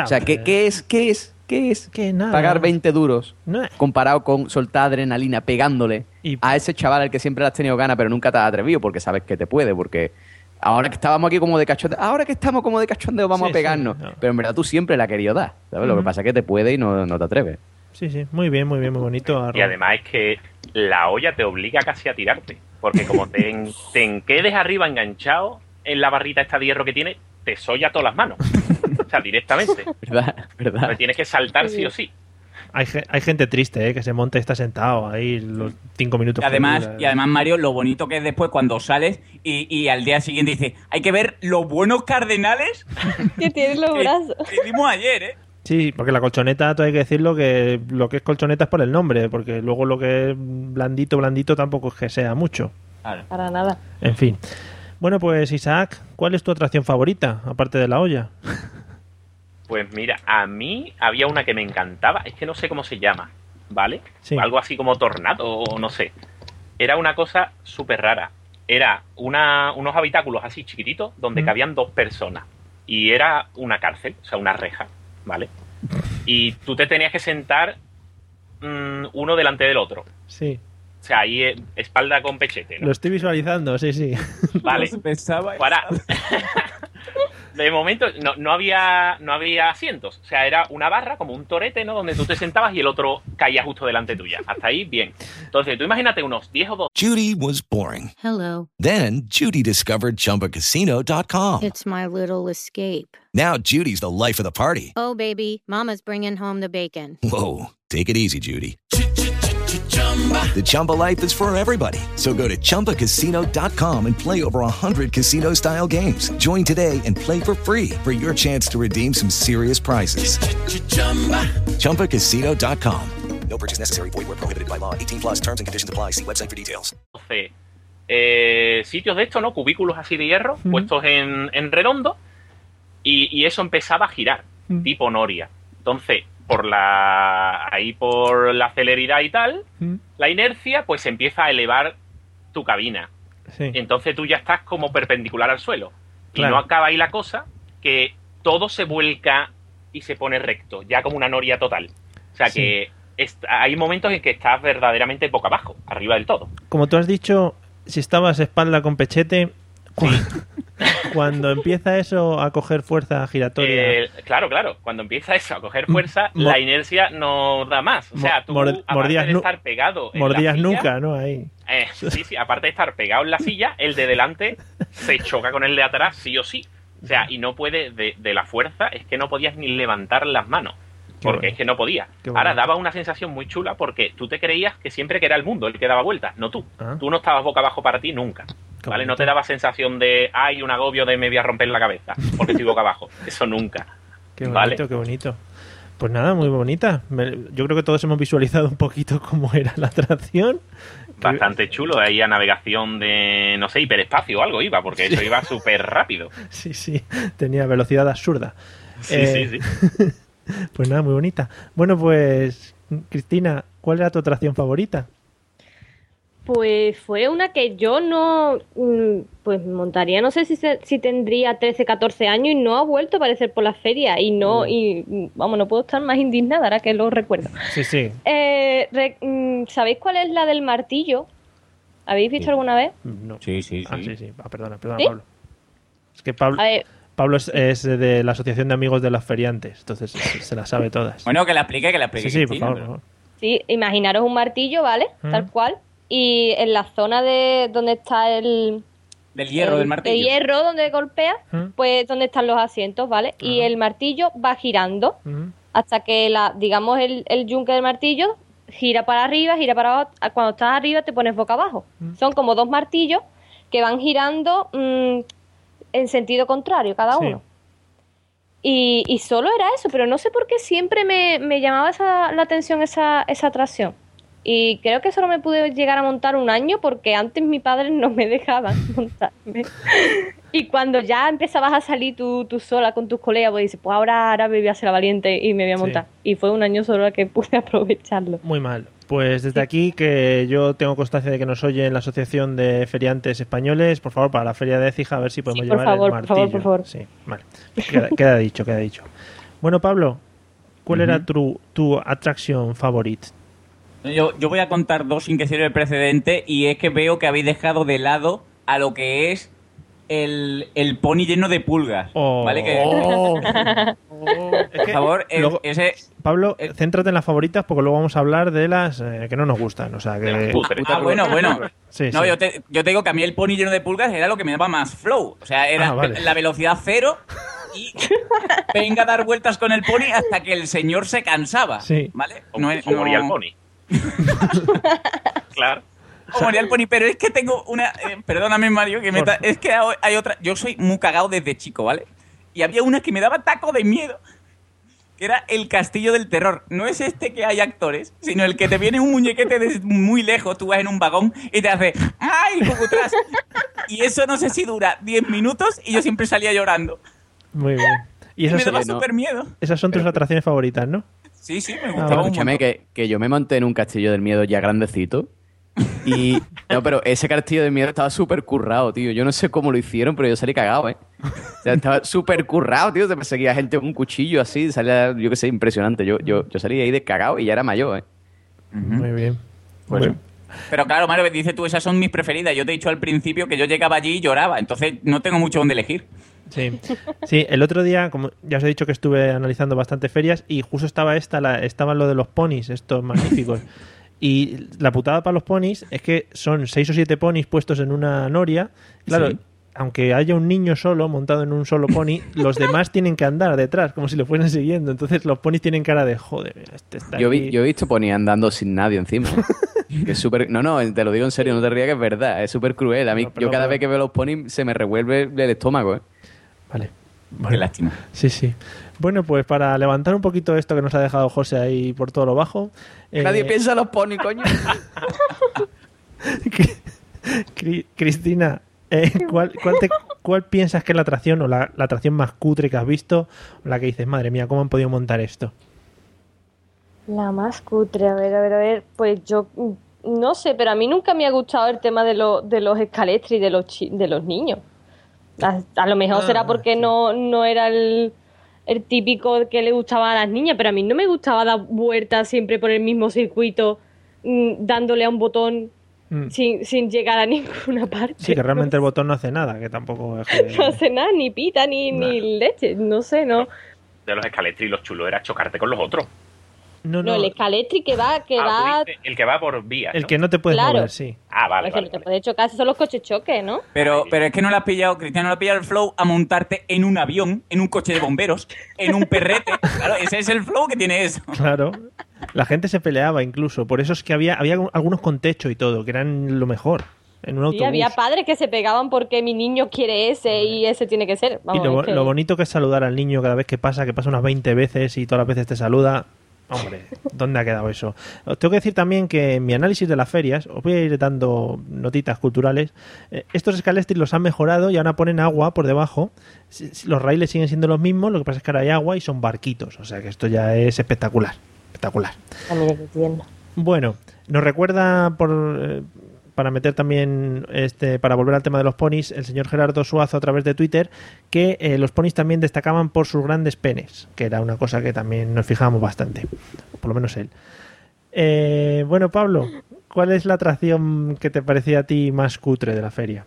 O sea, ¿qué, qué es, qué es, qué es nada. pagar 20 duros comparado con soltar adrenalina pegándole Y- a ese chaval al que siempre le has tenido ganas pero nunca te has atrevido porque sabes que te puede? Porque ahora que estábamos aquí como de cachondeo, ahora que estamos como de cachondeo vamos Sí, a pegarnos. sí, no. Pero en verdad tú siempre la has querido dar, ¿sabes? Lo que Ujú. pasa es que te puede y no, no te atreves. Sí, sí, muy bien, muy bien, muy bonito. Y además es que la olla te obliga casi a tirarte. Porque como te, en- te en- quedes arriba enganchado en la barrita esta de hierro que tiene, te solla todas las manos. O sea, directamente. ¿Verdad? ¿Verdad? Te tienes que saltar sí o sí. Hay, ge- hay gente triste, ¿eh? Que se monta y está sentado ahí los cinco minutos. Y además, que y además, Mario, lo bonito que es después cuando sales y, y al día siguiente dice, hay que ver los buenos cardenales Que tiene los que, brazos. que dimos ayer, ¿eh? Sí, porque la colchoneta, todo hay que decirlo, que lo que es colchoneta es por el nombre, porque luego lo que es blandito, blandito tampoco es que sea mucho. Para nada. En fin. Bueno, pues Isaac, ¿cuál es tu atracción favorita, aparte de la olla? Pues mira, a mí había una que me encantaba, es que no sé cómo se llama, ¿vale? Sí. Algo así como tornado o no sé. Era una cosa súper rara. Era una, unos habitáculos así chiquititos donde Mm. cabían dos personas. Y era una cárcel, o sea, una reja, ¿vale? Y tú te tenías que sentar mm, uno delante del otro. Sí, O sea, ahí eh, espalda con pechete, ¿no? lo estoy visualizando, sí, sí. Vale. Pensaba Para. De momento no, no había no había asientos, o sea, era una barra como un torete, ¿no? Donde tú te sentabas y el otro caía justo delante tuya. Hasta ahí bien. Entonces, tú imagínate unos 10 o 12 Judy was boring. Hello. Then Judy discovered ChumbaCasino.com. It's my little escape. Now Judy's the life of the party. Oh, baby, Mama's bringing home the bacon. Whoa, take it easy, Judy. The Chumba life is for everybody. So go to ChumbaCasino.com and play over 100 casino style games. Join today and play for free for your chance to redeem some serious prizes. ChumbaCasino.com. No purchase necessary. Void where prohibited by law. 18 plus terms and conditions apply. See website for details. eh, sitios de estos, ¿no? Cubículos así de hierro, Ujú. puestos en, en redondo, y, y eso empezaba a girar, Mm. tipo Noria. Entonces, por la ahí por la celeridad y tal, Mm. la inercia, pues empieza a elevar tu cabina. Sí. Entonces tú ya estás como perpendicular al suelo. Claro. Y no acaba ahí la cosa, que todo se vuelca y se pone recto, ya como una noria total. O sea Sí. que hay momentos en que estás verdaderamente boca abajo, arriba del todo. Como tú has dicho, si estabas espalda con pechete, cu- cuando empieza eso a coger fuerza giratoria, Eh, claro, claro. Cuando empieza eso a coger fuerza, Mo- la inercia no da más. O sea, tú, mordías de estar pegado en mordías la silla, nunca, ¿no? Ahí. eh, sí, sí, aparte de estar pegado en la silla, el de delante se choca con el de atrás sí o sí. O sea, y no puede, de, de la fuerza, es que no podías ni levantar las manos. Porque bueno. es que no podía. Ahora daba una sensación muy chula porque tú te creías que siempre que era el mundo el que daba vueltas, no tú. Ah. Tú no estabas boca abajo para ti nunca. ¿Vale? No te daba sensación de, hay un agobio de me voy a romper la cabeza porque estoy boca abajo. Eso nunca. Qué ¿Vale? bonito, qué bonito. Pues nada, muy bonita. Yo creo que todos hemos visualizado un poquito cómo era la atracción. Bastante chulo. Ahí a navegación de, no sé, hiperespacio o algo iba, porque eso iba súper rápido. Sí, sí, tenía velocidad absurda. Sí, Eh, sí, sí. Pues nada, muy bonita. Bueno, pues, Cristina, ¿cuál era tu atracción favorita? Pues fue una que yo no, mm, pues montaría, no sé si, se- si tendría 13, 14 años y no ha vuelto a aparecer por la feria y no, y mm, vamos, no puedo estar más indignada ahora que lo recuerdo. Sí, sí. Eh, re- mm, ¿Sabéis cuál es la del martillo? ¿Habéis visto alguna vez? No. Sí, sí, sí. Ah, sí, sí. Ah, perdona, perdona, ¿Sí? Pablo. Es que Pablo, A ver, Pablo es, es de la Asociación de Amigos de los Feriantes, entonces se, se la sabe todas. Bueno, que la explique, que la explique. sí, sí, por favor. pero- por favor. sí, imaginaros un martillo, ¿vale? Mm. Tal cual. Y en la zona de donde está el, Del hierro, el- del martillo. El hierro donde golpea, Mm. pues donde están los asientos, ¿vale? Y el martillo va girando Ujú. hasta que la, digamos, el, el yunque del martillo gira para arriba, gira para abajo. Cuando estás arriba te pones boca abajo. Son como dos martillos que van girando mm, en sentido contrario cada Sí. uno. Y, y solo era eso, pero no sé por qué siempre me, me llamaba esa, la atención esa, esa atracción. Y creo que solo me pude llegar a montar un año porque antes mi padre no me dejaba montarme. Y cuando ya empezabas a salir tú, tú sola con tus colegas, pues dices, pues ahora, ahora me voy a hacer la valiente y me voy a Sí. montar. Y fue un año solo que pude aprovecharlo. Muy mal. Pues desde aquí, que yo tengo constancia de que nos oye en la Asociación de Feriantes Españoles, por favor, para la feria de Écija, a ver si podemos Sí, por llevar favor, el por favor, martillo. por favor. Sí, vale. Queda, queda dicho, queda dicho. Bueno, Pablo, ¿cuál era tu, tu atracción favorita? Yo, yo voy a contar dos sin que sirva el precedente y es que veo que habéis dejado de lado a lo que es el, el pony lleno de pulgas. Oh. ¿Vale? Que, por favor, el- luego- ese... Pablo, céntrate en las favoritas porque luego vamos a hablar de las eh, que no nos gustan. O sea, que... Ah, bueno, bueno. Sí, no, sí. Yo, te, yo te digo que a mí el pony lleno de pulgas era lo que me daba más flow. O sea, era Ah, vale. la velocidad cero y venga a dar vueltas con el pony hasta que el señor se cansaba. Sí. ¿Vale? O, No es- o moría el pony. claro. O moría el pony, pero es que tengo una... eh, perdóname, Mario, que me ta- es que hay otra... Yo soy muy cagado desde chico, ¿vale? Y había una que me daba taco de miedo. Que era el castillo del terror. No es este que hay actores, sino el que te viene un muñequete desde muy lejos, tú vas en un vagón y te hace ¡Ay, cucutras! Y eso no sé si dura 10 minutos y yo siempre salía llorando. Muy bien. Y Y esas me son, daba súper miedo. esas son tus atracciones favoritas, ¿no? Sí, sí, me Ah, gustaba un Escúchame, que, que yo me monté en un castillo del miedo ya grandecito. Y. No, pero ese castillo del miedo estaba súper currado, tío. Yo no sé cómo lo hicieron, pero yo salí cagado, ¿eh? O sea, estaba súper currado, tío. Se perseguía gente con un cuchillo así. Salía, yo qué sé, impresionante. Yo, yo, yo salí ahí de cagado y ya era mayor, ¿eh? Muy bien. Pues- Muy- Pero claro, Mario, dice tú, esas son mis preferidas. Yo te he dicho al principio que yo llegaba allí y lloraba, entonces no tengo mucho donde elegir. Sí. sí, el otro día, como ya os he dicho que estuve analizando bastante ferias y justo estaba esta, la, estaba lo de los ponis, estos magníficos. Y la putada para los ponis es que son seis o siete ponis puestos en una noria. Claro, Sí. aunque haya un niño solo montado en un solo pony, los demás tienen que andar detrás, como si lo fuesen siguiendo. Entonces los ponis tienen cara de joder, este está Yo, vi, aquí". yo he visto Pony andando sin nadie encima. que es súper. No, no, te lo digo en serio, no te rías que es verdad. Es súper cruel. A mí, No, yo cada no, vez que veo los ponis se me revuelve el estómago, ¿eh? Vale. Qué lástima. Sí, sí. Bueno, pues para levantar un poquito esto que nos ha dejado José ahí por todo lo bajo. eh, Nadie piensa en los ponis, coño. Cri- Cristina, eh, ¿cuál, cuál, te- cuál piensas que es la atracción o la, la atracción más cutre que has visto? O la que dices, madre mía, ¿cómo han podido montar esto? La más cutre, a ver, a ver, a ver. Pues yo mm, no sé, pero a mí nunca me ha gustado el tema de, lo- de los escaletri de los, chi- de los niños. A, a lo mejor Ah, será porque no, no era el, el típico que le gustaba a las niñas, pero a mí no me gustaba dar vueltas siempre por el mismo circuito, mm, dándole a un botón Mm. sin, sin llegar a ninguna parte. Sí, que realmente el botón no hace nada, que tampoco es que- No hace nada, ni pita, ni, ni leche, no sé, no. De los escaletri, los chulos era chocarte con los otros. No, No, el escaletri que va, que Ah, va... el que va por vías. El ¿no? que no te puedes Claro. mover, sí. Ah, vale, es que vale. no te puede chocar, si son los coches choque, ¿no? Pero, pero es que no le has pillado, Cristiano, no le has pillado el flow a montarte en un avión, en un coche de bomberos, en un perrete. Claro, ese es el flow que tiene eso. Claro. La gente se peleaba incluso. Por eso es que había, había algunos con techo y todo, que eran lo mejor. En un Sí, había padres que se pegaban porque mi niño quiere ese y ese tiene que ser. Y Vamos, lo, es que- lo bonito que es saludar al niño cada vez que pasa, que pasa unas 20 veces y todas las veces te saluda. Hombre, ¿dónde ha quedado eso? Os tengo que decir también que en mi análisis de las ferias, os voy a ir dando notitas culturales, eh, estos escalestris los han mejorado y ahora ponen agua por debajo. Los raíles siguen siendo los mismos, lo que pasa es que ahora hay agua y son barquitos. O sea que esto ya es espectacular. Espectacular. Bueno, nos recuerda por eh, para meter también este para volver al tema de los ponis, el señor Gerardo Suazo a través de Twitter que eh, los ponis también destacaban por sus grandes penes, que era una cosa que también nos fijábamos bastante, por lo menos él. Eh, bueno, Pablo, ¿cuál es la atracción que te parecía a ti más cutre de la feria?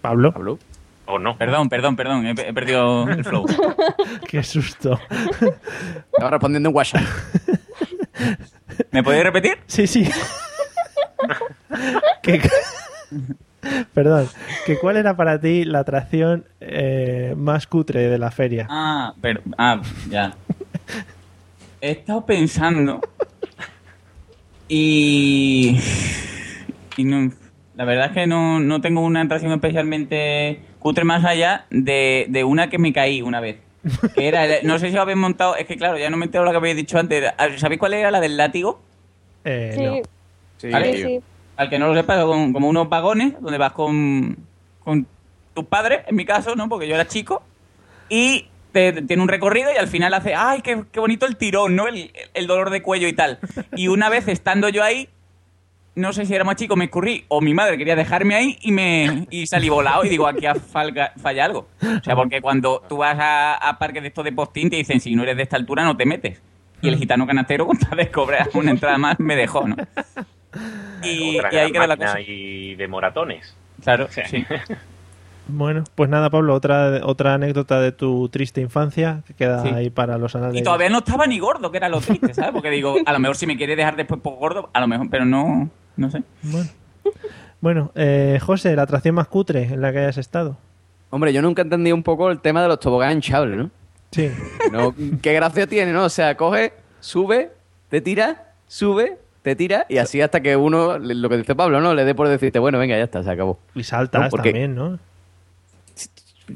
Pablo. Pablo. O no. Perdón, perdón, perdón, he, he perdido el flow. Qué susto. Estaba respondiendo en WhatsApp. ¿Me podéis repetir? Sí, sí. Que- Perdón, que ¿cuál era para ti la atracción eh, más cutre de la feria? Ah, pero, ah, ya. He estado pensando y, y no, la verdad es que no, no tengo una atracción especialmente cutre más allá de, de una que me caí una vez. Que era, el- no sé si lo habéis montado, es que claro, ya no me entero lo que habéis dicho antes. ¿Sabéis cuál era la del látigo? Eh, Sí, ¿Vale? sí, sí. Al que no lo sepa, son como unos vagones donde vas con, con tus padres, en mi caso, ¿no? Porque yo era chico. Y te- te- tiene un recorrido y al final hace, ¡ay, qué, qué bonito el tirón, ¿no? El, el dolor de cuello y tal. Y una vez estando yo ahí, no sé si era más chico, me escurrí o mi madre quería dejarme ahí y me y salí volado y digo, aquí ha falga- falla algo. O sea, porque cuando tú vas a, a parques de estos de postín te dicen, si no eres de esta altura no te metes. Y el gitano canastero con tal de cobrar una entrada más me dejó, ¿no? Y, Otra y ahí queda la cosa. y de moratones. Claro, O sea, sí. Bueno, pues nada, Pablo, otra, otra anécdota de tu triste infancia que queda Sí. ahí para los anales. Y todavía no estaba ni gordo, que era lo triste, ¿sabes? Porque digo, a lo mejor si me quiere dejar después por gordo, a lo mejor, pero no, no sé. Bueno, bueno eh, José, la atracción más cutre en la que hayas estado. Hombre, yo nunca he entendido un poco el tema de los toboganes hinchables, ¿no? Sí. No, ¿Qué gracia tiene, no? O sea, coge, sube, te tira, sube, te tira y así hasta que uno, lo que dice Pablo, ¿no? Le dé por decirte, bueno, venga, ya está, se acabó. Y saltas No, porque- también, ¿no?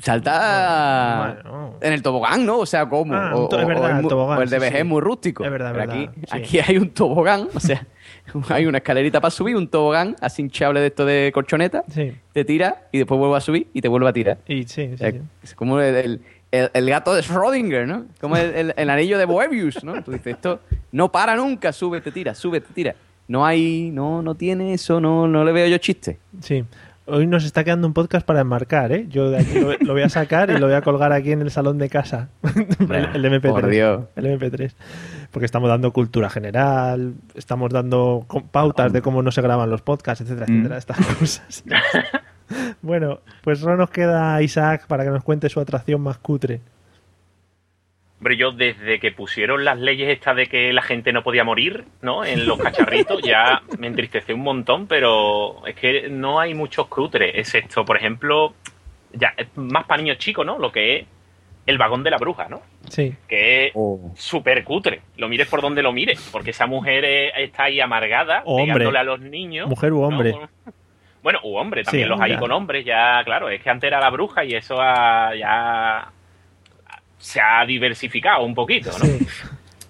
Salta Bueno. en el tobogán, ¿no? O sea, ¿cómo? Ah, o, es verdad, o el mu- tobogán, o el de sí, vejez sí. muy rústico. Es verdad, Pero verdad, aquí, sí. aquí hay un tobogán, o sea, hay una escalerita para subir, un tobogán así hinchable de esto de colchoneta, Sí. te tira y después vuelve a subir y te vuelve a tirar. Y sí. Es como el, el- el- el gato de Schrödinger, ¿no? Como el, anillo de Moebius, ¿no? Tú dices, esto no para nunca, sube, te tira, sube, te tira. No hay, no, no tiene eso, no, no le veo yo chiste. Sí. Hoy nos está quedando un podcast para enmarcar, ¿eh? Yo de aquí lo, lo voy a sacar y lo voy a colgar aquí en el salón de casa. el, el MP3. Por Dios. El MP3. Porque estamos dando cultura general, estamos dando pautas de cómo no se graban los podcasts, etcétera, Mm. etcétera, estas cosas. bueno, pues solo nos queda Isaac para que nos cuente su atracción más cutre. Hombre, yo desde que pusieron las leyes estas de que la gente no podía morir, ¿no? En los cacharritos, ya me entristece un montón, pero es que no hay muchos cutres, excepto, por ejemplo, ya es más para niños chicos, ¿no? Lo que es el vagón de la bruja, ¿no? Sí. Que es súper cutre. Lo mires por donde lo mires, porque esa mujer eh, está ahí amargada, O hombre. pegándole a los niños. Mujer u hombre. ¿no? Bueno, u hombre, también Sí, los hay ya. con hombres, ya, claro, es que antes era la bruja y eso ya se ha diversificado un poquito, ¿no?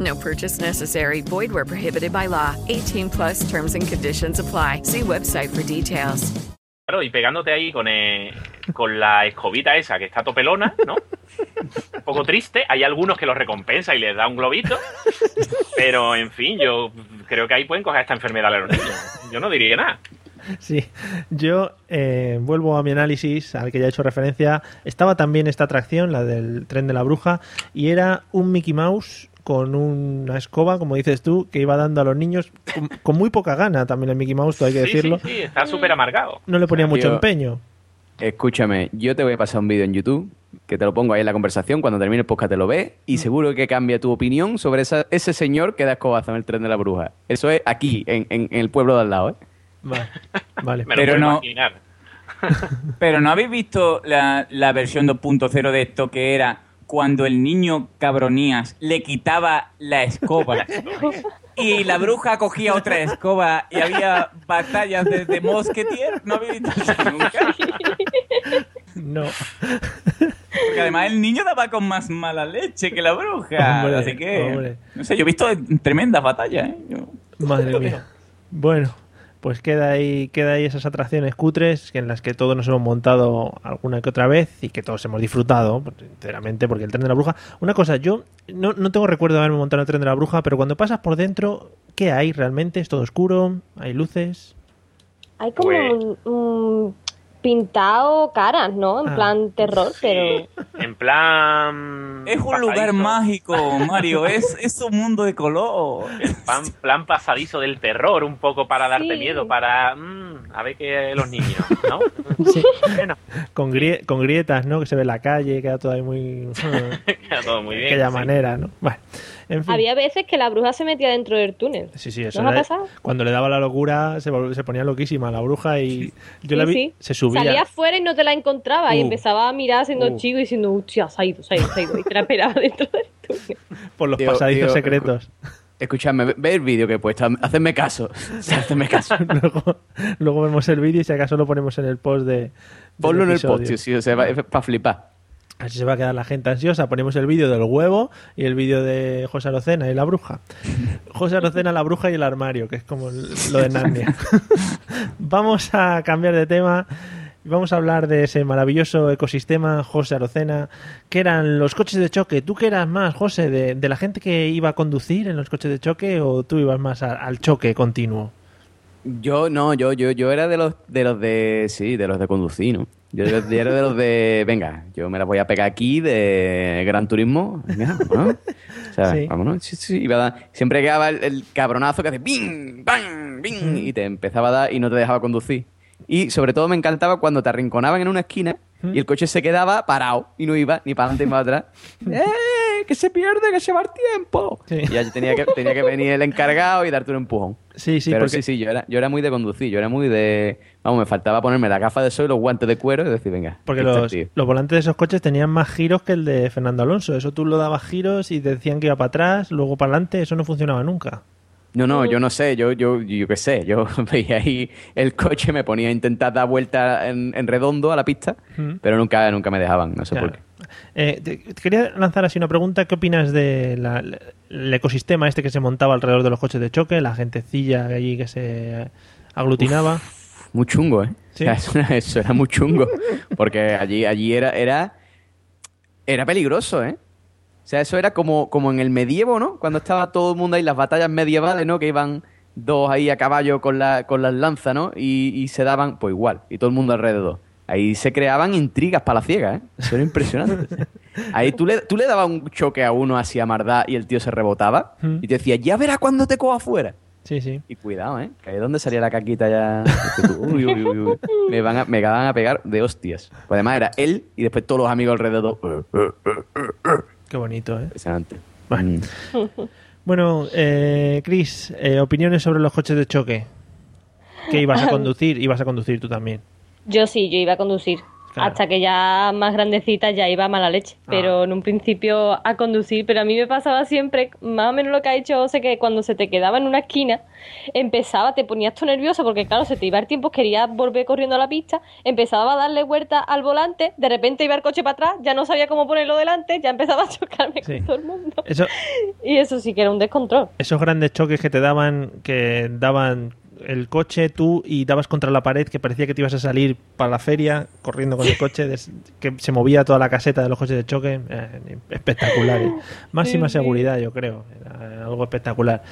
No purchase necessary. Void where prohibited by law. 18 plus terms and conditions apply. See website for details. claro, y pegándote ahí con, eh, con la escobita esa que está topelona, ¿no? Un poco triste. Hay algunos que lo recompensa y les da un globito. Pero, en fin, yo creo que ahí pueden coger esta enfermedad a los niños. Yo no diría nada. Sí, yo eh, vuelvo a mi análisis al que ya he hecho referencia. Estaba también esta atracción, la del tren de la bruja, y era un Mickey Mouse con una escoba, como dices tú, que iba dando a los niños con, con muy poca gana también el Mickey Mouse, hay que Sí, decirlo. sí, sí, está súper amargado. No le ponía mucho Tío, empeño. Escúchame, yo te voy a pasar un vídeo en YouTube que te lo pongo ahí en la conversación. Cuando termine el podcast te lo ves y seguro que cambia tu opinión sobre esa- ese señor que da escobazo en el tren de la bruja. Eso es aquí, en, en- en el pueblo de al lado, ¿eh? Vale, vale. Me lo Pero puedo no- imaginar. Pero ¿no habéis visto la, la versión 2.0 de esto que era cuando el niño cabronías le quitaba la escoba y la bruja cogía otra escoba y había batallas de, de mosquetier? ¿No habéis visto eso nunca? No. Porque además el niño daba con más mala leche que la bruja. Hombre, así que, hombre. no sé, yo he visto tremendas batallas, ¿eh? Yo- Madre mía. Bueno, pues queda ahí, queda ahí esas atracciones cutres que en las que todos nos hemos montado alguna que otra vez y que todos hemos disfrutado, pues, sinceramente, porque el tren de la bruja. Una cosa, yo no, no tengo recuerdo de haberme montado en el tren de la bruja, pero cuando pasas por dentro, ¿Qué hay realmente? ¿Es todo oscuro? ¿Hay luces? Hay como Pues- un, un pintado caras, ¿no? En Ah. plan terror, pero... En plan. Es un lugar pasadizo. mágico, Mario. Es, es un mundo de color. Plan, plan pasadizo del terror, un poco para darte Sí. miedo, para. mm, a ver que los niños, ¿no? Sí. Bueno, Con, grie- con grietas, ¿no? Que se ve la calle, queda todo ahí muy... queda todo muy de bien. aquella sí. manera, ¿no? Bueno, en fin. Había veces que la bruja se metía dentro del túnel. Sí, sí, eso ¿No ha pasado? Cuando le daba la locura se, ponía loquísima la bruja y yo Sí, la vi, sí. se subía. Salía afuera y no te la encontraba y Uh. empezaba a mirar siendo Uh. chico y diciendo, hostia, se ha ido, se ha ido, se ha ido. Y te la esperaba dentro del túnel. por los Tío, pasadizos tío, secretos. Escuchadme, ve- el vídeo que he puesto, hacedme caso. O sea, hacedme caso. luego, luego vemos el vídeo y si acaso lo ponemos en el post de. Ponlo en el post, tío, sí, o sea, para flipar. Así se va a quedar la gente ansiosa. Ponemos el vídeo del huevo y el vídeo de José Arocena y la bruja. José Arocena, la bruja y el armario, que es como lo de Narnia. Vamos a cambiar de tema. y Vamos a hablar de ese maravilloso ecosistema, José Arocena, que eran los coches de choque. ¿Tú qué eras más, José, de, de la gente que iba a conducir en los coches de choque o tú ibas más a- al choque continuo? Yo no, yo, yo, yo era de los de los de sí, de los de conducir, ¿no? Yo, yo era de los de venga, yo me la voy a pegar aquí de Gran Turismo, venga, vámonos. O sea, Sí. vámonos. Sí, sí, iba a dar- siempre quedaba el, el cabronazo que hace bing, bang, bing y te empezaba a dar y no te dejaba conducir. Y sobre todo me encantaba cuando te arrinconaban en una esquina y el coche se quedaba parado y no iba ni para adelante ni para atrás. ¡Eh! ¡Que se pierde, que se va el tiempo! Sí. Y ya tenía que, tenía que venir el encargado y darte un empujón. Sí, sí, Pero porque sí, sí, yo era, yo era muy de conducir, yo era muy de... Vamos, me faltaba ponerme la gafa de sol y los guantes de cuero y decir, venga, Porque los, los volantes de esos coches tenían más giros que el de Fernando Alonso. Eso tú lo dabas giros y te decían que iba para atrás, luego para adelante. Eso no funcionaba nunca. No, no, yo no sé, yo, yo, yo qué sé, yo veía ahí el coche, me ponía a intentar dar vuelta en, en redondo a la pista, Mm. pero nunca, nunca me dejaban, no sé Claro. por qué. Eh, te, te quería lanzar así una pregunta. ¿Qué opinas del ecosistema este que se montaba alrededor de los coches de choque? La gentecilla allí que se aglutinaba. Muy chungo, ¿eh? Sí. Eso, era, eso era muy chungo, porque allí, allí era, era, era peligroso, ¿eh? O sea, eso era como, como en el medievo, ¿no? Cuando estaba todo el mundo ahí, las batallas medievales, ¿no? Que iban dos ahí a caballo con, la, con las lanzas, ¿no? Y, y se daban, pues igual, y todo el mundo alrededor. Ahí se creaban intrigas para la ciega, ¿eh? Eso era impresionante. Ahí tú le, tú le dabas un choque a uno así a mardá y el tío se rebotaba Mm. y te decía, ya verás cuando te coja afuera. Sí, sí. Y cuidado, ¿eh? Que ahí es donde salía la caquita ya. Uy, uy, uy, uy. Me van a, me van a pegar de hostias. Pues además era él y después todos los amigos alrededor. Qué bonito, ¿eh? Impresionante. Bueno, bueno eh, Chris, eh, opiniones sobre los coches de choque. ¿Qué ibas a conducir? Ibas a conducir tú también. Yo sí, yo iba a conducir. Claro. Hasta que ya más grandecita ya iba a mala leche. Ah. Pero en un principio a conducir. Pero a mí me pasaba siempre, más o menos lo que ha dicho José, que cuando se te quedaba en una esquina, empezaba, te ponías tú nervioso porque claro, se te iba el tiempo, querías volver corriendo a la pista, empezaba a darle vuelta al volante, de repente iba el coche para atrás, ya no sabía cómo ponerlo delante, ya empezaba a chocarme Sí. con todo el mundo. Eso, Y eso sí que era un descontrol. esos grandes choques que te daban, que daban el coche tú y dabas contra la pared que parecía que te ibas a salir para la feria corriendo con el coche, des- que se movía toda la caseta de los coches de choque, eh, espectacular. ¿eh? Máxima Sí, sí. seguridad, yo creo, era algo espectacular.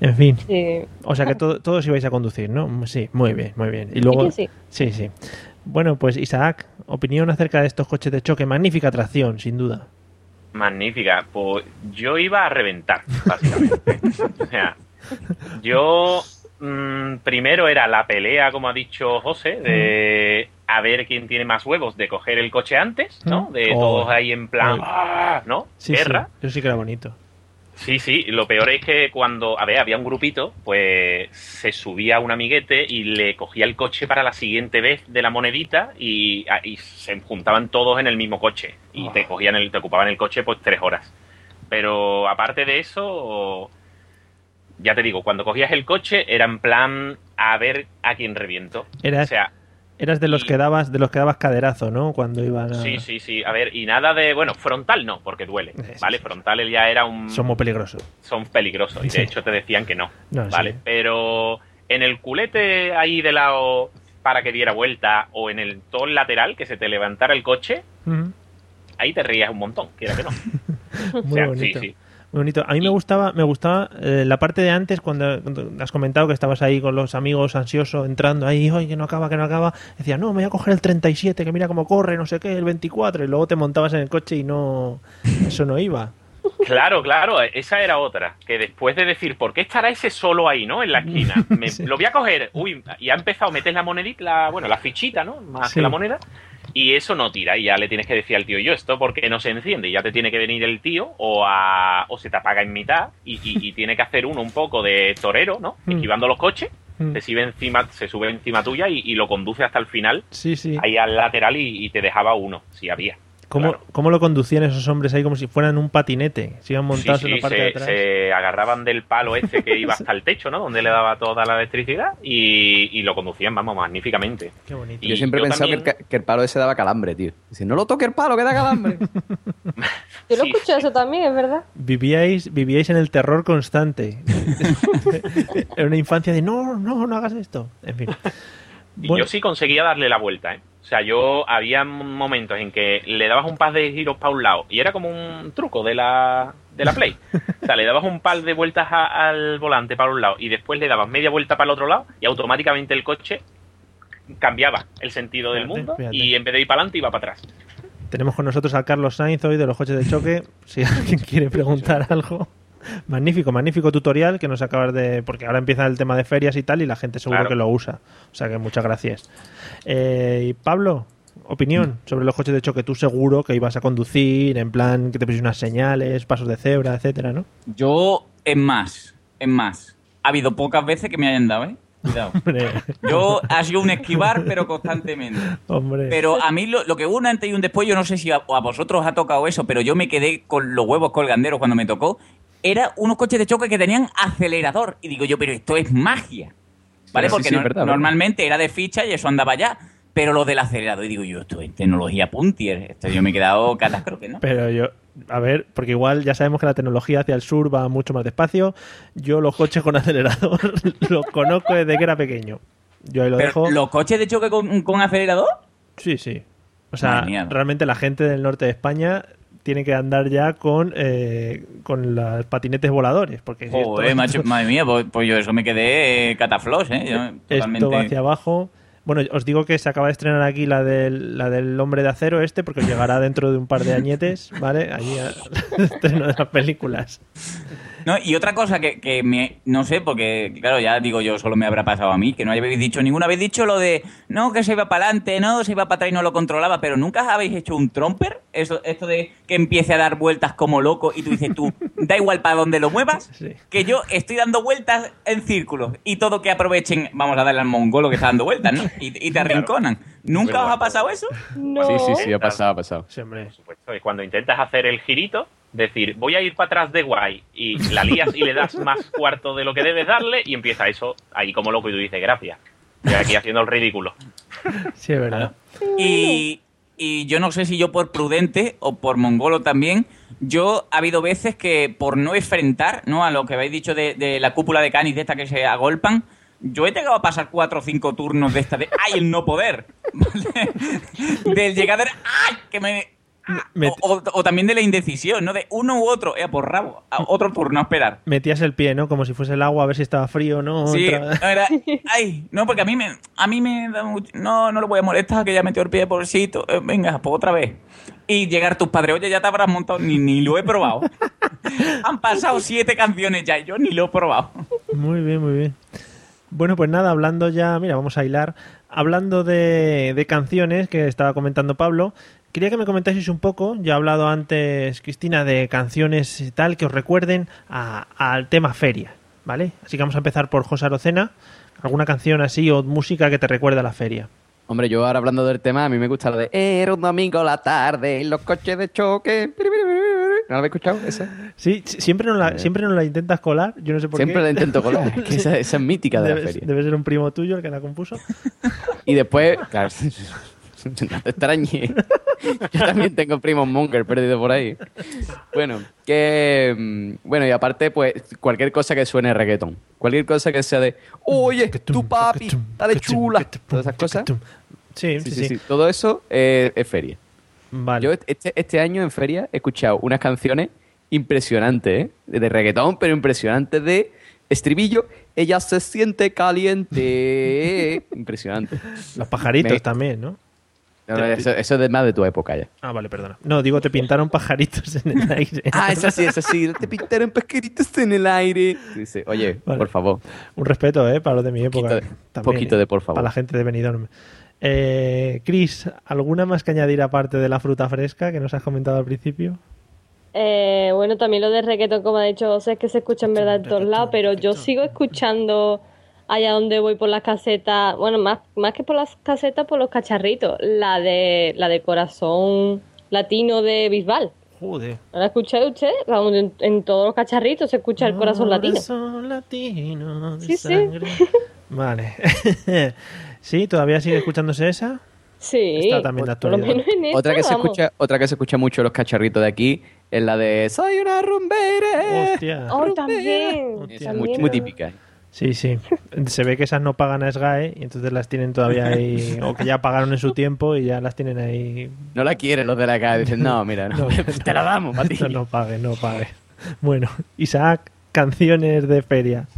En fin, Sí. o sea que to- todos ibais a conducir, ¿no? Sí, muy bien, muy bien. Y luego, sí, sí. Bueno, pues Isaac, opinión acerca de estos coches de choque, magnífica atracción, sin duda. Magnífica. Pues yo iba a reventar, básicamente. o sea, yo mm, primero era la pelea, como ha dicho José, de a ver quién tiene más huevos, de coger el coche antes, ¿no? De Oh. todos ahí en plan, Oh. ¡ah! ¿no? Sí, Guerra. sí, eso sí que era bonito. Sí, sí, lo peor es que cuando, a ver, había un grupito, pues se subía un amiguete y le cogía el coche para la siguiente vez de la monedita y, ah, y se juntaban todos en el mismo coche y te cogían el, te ocupaban el coche pues tres horas. Pero aparte de eso, ya te digo, cuando cogías el coche era en plan a ver a quién reviento. Eras, O sea, eras de los que dabas, de los que dabas caderazo, ¿no? Cuando iban a... sí, sí, sí, a ver, y nada de, bueno, frontal no, porque duele, ¿vale? Frontal ya era un... Son muy peligrosos. son peligrosos y de Sí. hecho te decían que no, No, ¿vale? sí. Pero en el culete ahí de lado para que diera vuelta o en el tol lateral que se te levantara el coche, ahí te rías un montón, quiera que no. Muy O sea, bonito. Sí, sí. Muy bonito. A mí me gustaba, me gustaba eh, la parte de antes cuando, cuando has comentado que estabas ahí con los amigos ansioso entrando ahí, oye, que no acaba, que no acaba. Decía, no, me voy a coger el 37, que mira cómo corre, no sé qué, el 24, y luego te montabas en el coche y no, eso no iba. Claro, claro, esa era otra. Que después de decir, ¿por qué estará ese solo ahí, no? En la esquina. Me- Lo voy a coger. Uy, y ha empezado, metes la monedita, la, bueno, la fichita, ¿no? Más Sí. que la moneda. Y eso no tira. Y ya le tienes que decir al tío, yo esto porque no se enciende. Y ya te tiene que venir el tío o, a, o se te apaga en mitad. Y, y- y tiene que hacer uno un poco de torero, ¿no? Mm. Esquivando los coches. Mm. Se sube encima, se sube encima tuya y, y lo conduce hasta el final. Sí, sí. Ahí al lateral y, y te dejaba uno, si había. ¿Cómo, ¿Cómo lo conducían esos hombres ahí como si fueran un patinete? Se iban montados Sí, en la sí, parte de se, atrás. se agarraban del palo este que iba hasta el techo, ¿no? Donde le daba toda la electricidad y, y lo conducían, vamos, magníficamente. Qué bonito. Y yo siempre he pensado que, el, también- ca- que el palo ese daba calambre, tío. Dice, no lo toque el palo, que da calambre. Yo lo escucho eso también, es verdad. Vivíais, vivíais en el terror constante. en una infancia de no, no, no hagas esto. En fin. Y Bueno. yo sí conseguía darle la vuelta, ¿eh? O sea, yo había momentos en que le dabas un par de giros para un lado y era como un truco de la, de la Play. O sea, le dabas un par de vueltas a- al volante para un lado y después le dabas media vuelta para el otro lado y automáticamente el coche cambiaba el sentido del Fíjate, mundo fíjate. y en vez de ir para adelante iba para atrás. Tenemos con nosotros a Carlos Sainz hoy de los coches de choque. Si alguien quiere preguntar algo. Magnífico, magnífico tutorial que nos acabas de. Porque ahora empieza el tema de ferias y tal, y la gente seguro Claro. que lo usa. O sea que muchas gracias. Eh, y Pablo, opinión sobre los coches de choque. Tú seguro que ibas a conducir, en plan que te pusieras unas señales, pasos de cebra, etcétera, ¿no? Yo, en más, en más. Ha habido pocas veces que me hayan dado, ¿eh? Cuidado. Hombre, Yo ha sido un esquivar, pero constantemente. hombre. Pero a mí lo, lo que hubo un antes y un después, yo no sé si a, a vosotros os ha tocado eso, pero yo me quedé con los huevos colganderos cuando me tocó. Era unos coches de choque que tenían acelerador. Y digo yo, pero esto es magia. ¿Vale? Pero Porque sí, no- es verdad, normalmente era de ficha y eso andaba ya. Pero lo del acelerador, y digo yo, esto es tecnología puntier. Esto yo me he quedado catástrofe, ¿no? Pero yo, a ver, porque igual ya sabemos que la tecnología hacia el sur va mucho más despacio. Yo los coches con acelerador los conozco desde que era pequeño. Yo ahí lo Pero, dejo. ¿Los coches de choque con, con acelerador? Sí, sí. O sea, realmente la gente del norte de España tiene que andar ya con, eh, con los patinetes voladores. Porque Joder, esto, macho, madre mía, pues, pues yo eso me quedé eh, cataflos, ¿eh? Yo, totalmente... esto va hacia abajo. Bueno, os digo que se acaba de estrenar aquí la del, la del hombre de acero este, porque os llegará dentro de un par de añetes, ¿vale? Allí al estreno de las películas. No, y otra cosa que, que me, no sé, porque claro, ya digo yo, solo me habrá pasado a mí, que no habéis dicho ninguna, habéis dicho lo de, no, que se iba para adelante, no, se iba para atrás y no lo controlaba, pero nunca habéis hecho un tromper, Eso, esto de que empiece a dar vueltas como loco y tú dices tú, da igual para donde lo muevas, Sí. que yo estoy dando vueltas en círculos y todo que aprovechen, vamos a darle al mongolo que está dando vueltas, ¿no? Y, y te arrinconan. ¿Nunca os ha pasado eso? No. Sí, sí, sí, ha pasado, ha pasado. Sí, hombre. Por supuesto, es cuando intentas hacer el girito, decir, voy a ir para atrás de guay, y la lías y le das más cuarto de lo que debes darle, y empieza eso ahí como loco, y tú dices, gracias. Estoy aquí haciendo el ridículo. Sí, es verdad. Y, y yo no sé si yo por prudente o por mongolo también, yo ha habido veces que por no enfrentar ¿no? a lo que habéis dicho de, de la cúpula de canis de esta que se agolpan, yo he llegado a pasar cuatro o cinco turnos de esta de ¡ay, el no poder! ¿Vale? Del llegar a ¡ay, que me... ah! Me- O, o- o también de la indecisión, ¿no? De uno u otro, eh, por rabo, a otro turno a esperar. Metías el pie, ¿no? Como si fuese el agua, a ver si estaba frío o no. Sí, Otra- ay, no, porque a mí me, a mí me da mucho, no, no lo voy a molestar, que ya metió el pie por el sitio, eh, venga, pues otra vez. Y llegar tus padres, oye, ya te habrás montado, ni, ni lo he probado. Han pasado siete canciones ya, y yo ni lo he probado. Muy bien, muy bien. Bueno, pues nada, hablando ya, mira, vamos a hilar. Hablando de, canciones que estaba comentando Pablo, quería que me comentaseis un poco, ya he hablado antes, Cristina, de canciones y tal que os recuerden al tema feria, ¿vale? Así que vamos a empezar por José Arocena. ¿Alguna canción así o música que te recuerde a la feria? Hombre, yo ahora hablando del tema, a mí me gusta lo de Era un domingo la tarde, y los coches de choque. ¿No lo habéis escuchado? Esa? Sí, si- siempre nos la, siempre nos la intentas colar, yo no sé por Siempre qué. la intento colar. es que esa, esa es mítica de la Debe, feria. debe ser un primo tuyo el que la compuso. Y después, claro, no te extrañes. Yo también tengo primos monger perdido por ahí. Bueno, que. mm, Bueno, y aparte, pues, cualquier cosa que suene reggaetón. Cualquier cosa que sea de. Oye, tu papi, dale chula. Todas esas cosas. Sí, Sí, sí, sí, sí. sí. Todo eso eh, es feria. Vale. Yo este, este año en feria he escuchado unas canciones impresionante, ¿eh? De reggaetón, pero impresionante de estribillo. Ella se siente caliente. impresionante. Los pajaritos Me- también, ¿no? No, no, eso, eso es más de tu época ya. Ah, vale, perdona. No, digo, te pintaron pajaritos en el aire. Ah, es así, es así. Te pintaron pesqueritos en el aire. Dice, oye, Vale. por favor. Un respeto, ¿eh? Para los de mi época. Poquito también, poquito ¿eh? de por favor. Para la gente de Benidorm. Eh, Chris, ¿alguna más que añadir aparte de la fruta fresca que nos has comentado al principio? Eh, bueno, también lo de reggaetón, como ha dicho José, es que se escucha en verdad en todos lados, pero yo sigo escuchando allá donde voy por las casetas, bueno, más, más que por las casetas, por los cacharritos, la de la de corazón latino de Bisbal. Joder. ¿No la escucháis usted? Vamos, en, en todos los cacharritos se escucha el corazón latino. Corazón latino de Sí, sí. sangre. Vale. ¿Sí? ¿Todavía sigue escuchándose esa? Sí, Está también de actualidad. esta, Otra que, se vamos. escucha, otra que se escucha mucho los cacharritos de aquí es la de Soy una rumbera. Hostia. Oh, también. Es también. muy, muy típica. Sí, sí. Se ve que esas no pagan a SGAE y entonces las tienen todavía ahí, o que ya pagaron en su tiempo y ya las tienen ahí. No la quieren los de la calle. Dicen, no, mira, no, te la damos, Mati. No, no pague, no pague. Bueno, Isaac, canciones de feria.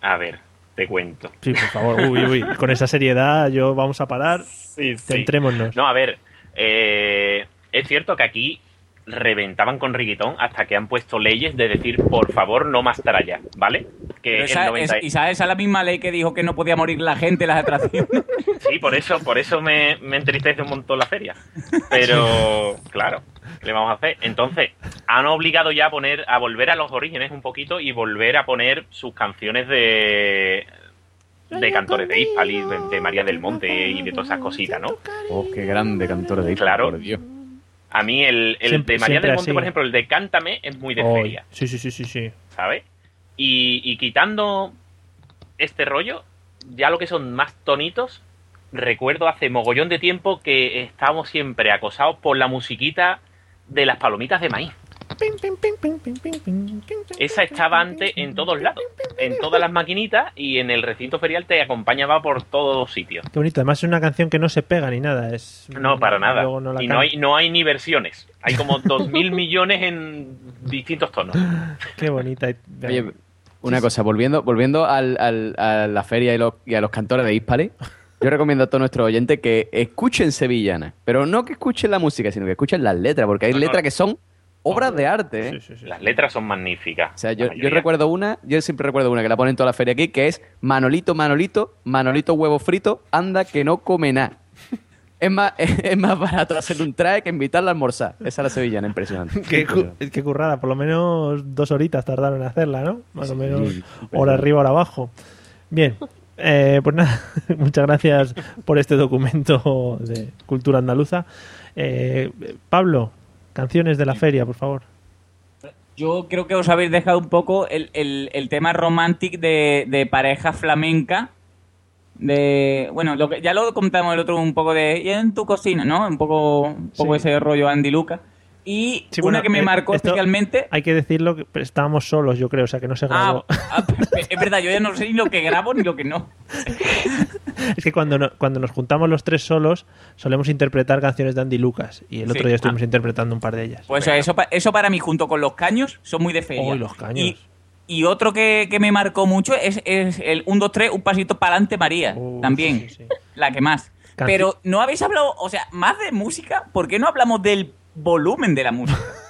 A ver, te cuento. Sí, por favor, uy, uy. Con esa seriedad, yo vamos a parar. Sí, sí. Centrémonos. No, a ver, eh, es cierto que aquí reventaban con reggaetón hasta que han puesto leyes de decir, por favor, no más tralla, ¿vale? Que esa, 90 es, y esa esa es la misma ley que dijo que no podía morir la gente en las atracciones. Sí, por eso, por eso me, me entristece un montón la feria. Pero, claro, ¿qué le vamos a hacer? Entonces, han obligado ya a poner, a volver a los orígenes un poquito y volver a poner sus canciones de de cantores de Hispali, de, de María del Monte y de todas esas cositas, ¿no? Oh, qué grande cantor de Claro. por Dios. A mí el, el Siempre- de María del Monte, así. por ejemplo, el de Cántame es muy de feria, Sí, sí, sí, sí, sí. ¿sabes? Y, y quitando este rollo, ya lo que son más tonitos, recuerdo hace mogollón de tiempo que estábamos siempre acosados por la musiquita de las palomitas de maíz. Esa estaba antes en todos lados, en todas las maquinitas y en el recinto ferial te acompañaba por todos los sitios. Qué bonito. Además es una canción que no se pega ni nada. Es, No, para nada. Luego no la y no hay, no hay ni versiones. Hay como 2.000 millones en distintos tonos. Qué bonita. Oye, una cosa, volviendo, volviendo al- al- a la feria y, los- y a los cantores de Hispali, yo recomiendo a todos nuestros oyentes que escuchen Sevillana, pero no que escuchen la música, sino que escuchen las letras, porque hay No, no. letras que son obras de arte. ¿eh? Las letras son magníficas. O sea, yo, yo recuerdo una, yo siempre recuerdo una que la ponen en toda la feria aquí, que es Manolito, Manolito, Manolito huevo frito, anda que no come nada. Es más, es, más barato hacer un traje que invitarla a almorzar. Esa es la sevillana, impresionante. Qué, cu- qué currada, por lo menos dos horitas tardaron en hacerla, ¿no? Más o menos Sí, hora arriba, hora abajo. Bien, eh, pues nada, muchas gracias por este documento de cultura andaluza. Eh, Pablo, canciones de la feria, por favor. Yo creo que os habéis dejado un poco el, el, el tema romántico de, de pareja flamenca. De, bueno, lo que, ya lo contamos el otro un poco de y en tu cocina, ¿no? Un poco, un poco Sí. ese rollo Andy Luca. Y Sí, una bueno, que me eh, marcó especialmente. Hay que decirlo, que estábamos solos, yo creo, o sea que no se grabó. Ah, ah, es verdad, yo ya no sé ni lo que grabo ni lo que no. Es que cuando, no- cuando nos juntamos los tres solos, solemos interpretar canciones de Andy Lucas. Y el otro día estuvimos interpretando un par de ellas. Pues eso, pa- eso para mí, junto con los caños, son muy de feria. Oh, los caños. Y, y otro que, que me marcó mucho es, es el 1, 2, 3, un pasito para adelante, María. Uh, también. La que más. Canci- Pero no habéis hablado, o sea, más de música, ¿por qué no hablamos del volumen de la música?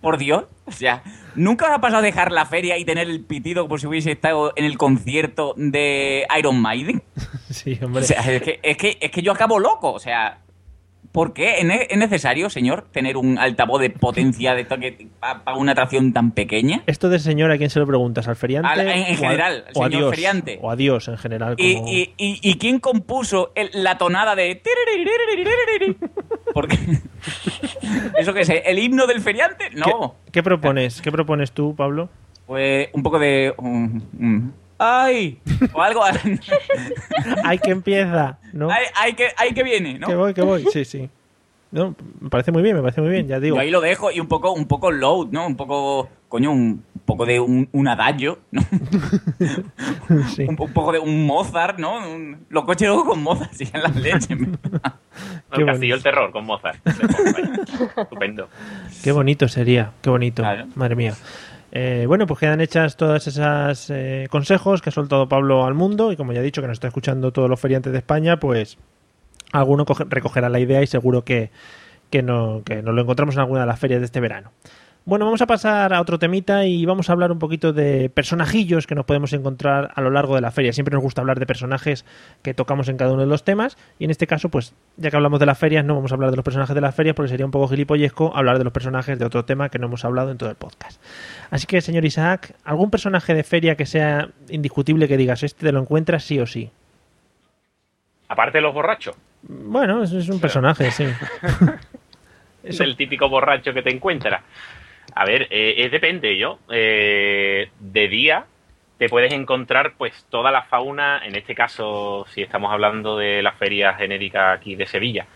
Por Dios. O sea, ¿nunca os ha pasado dejar la feria y tener el pitido como si hubiese estado en el concierto de Iron Maiden? Sí, hombre. O sea, es que, es que, es que yo acabo loco. O sea, ¿por qué es ne- es necesario, señor, tener un altavoz de potencia de para una atracción tan pequeña? Esto de señor, ¿a quién se lo preguntas? ¿Al feriante? Al- en- en o a- general, o a señor Dios? feriante. O a Dios en general. ¿Y, como- y, y, y quién compuso el- la tonada de... Porque... ¿Eso qué es? ¿El himno del feriante? No. ¿Qué, qué propones? ¿Qué propones tú, Pablo? Pues un poco de... um, um, ¡Ay! O algo... Hay que empieza, ¿no? ¡Ay, ay, que, ay que viene! ¿no? Que voy, que voy. Sí, sí. No, me parece muy bien, me parece muy bien, ya digo. Yo ahí lo dejo y un poco, un poco load, ¿no? Un poco, coño, un poco de un, un adagio, ¿no? un, un poco de un Mozart, ¿no? Un- los coches luego con Mozart, si en las leches. El Castillo bonito. del Terror con Mozart. Estupendo. Qué bonito sería, qué bonito, madre mía. Eh, bueno, pues quedan hechas todas esas eh, consejos que ha soltado Pablo al mundo y como ya he dicho que nos está escuchando todos los feriantes de España, pues alguno coge- recogerá la idea y seguro que, que, no, que nos lo encontramos en alguna de las ferias de este verano. Bueno, vamos a pasar a otro temita y vamos a hablar un poquito de personajillos que nos podemos encontrar a lo largo de la feria. Siempre nos gusta hablar de personajes que tocamos en cada uno de los temas y en este caso, pues ya que hablamos de las ferias, no vamos a hablar de los personajes de las ferias porque sería un poco gilipollesco hablar de los personajes de otro tema que no hemos hablado en todo el podcast. Así que, señor Isaac, ¿algún personaje de feria que sea indiscutible que digas, este te lo encuentras sí o sí? Aparte de los borrachos. Bueno, es, es un personaje, sí. Es el típico borracho que te encuentras. A ver, eh, depende, yo. Eh, de día te puedes encontrar pues toda la fauna, en este caso, si estamos hablando de la feria genérica aquí de Sevilla,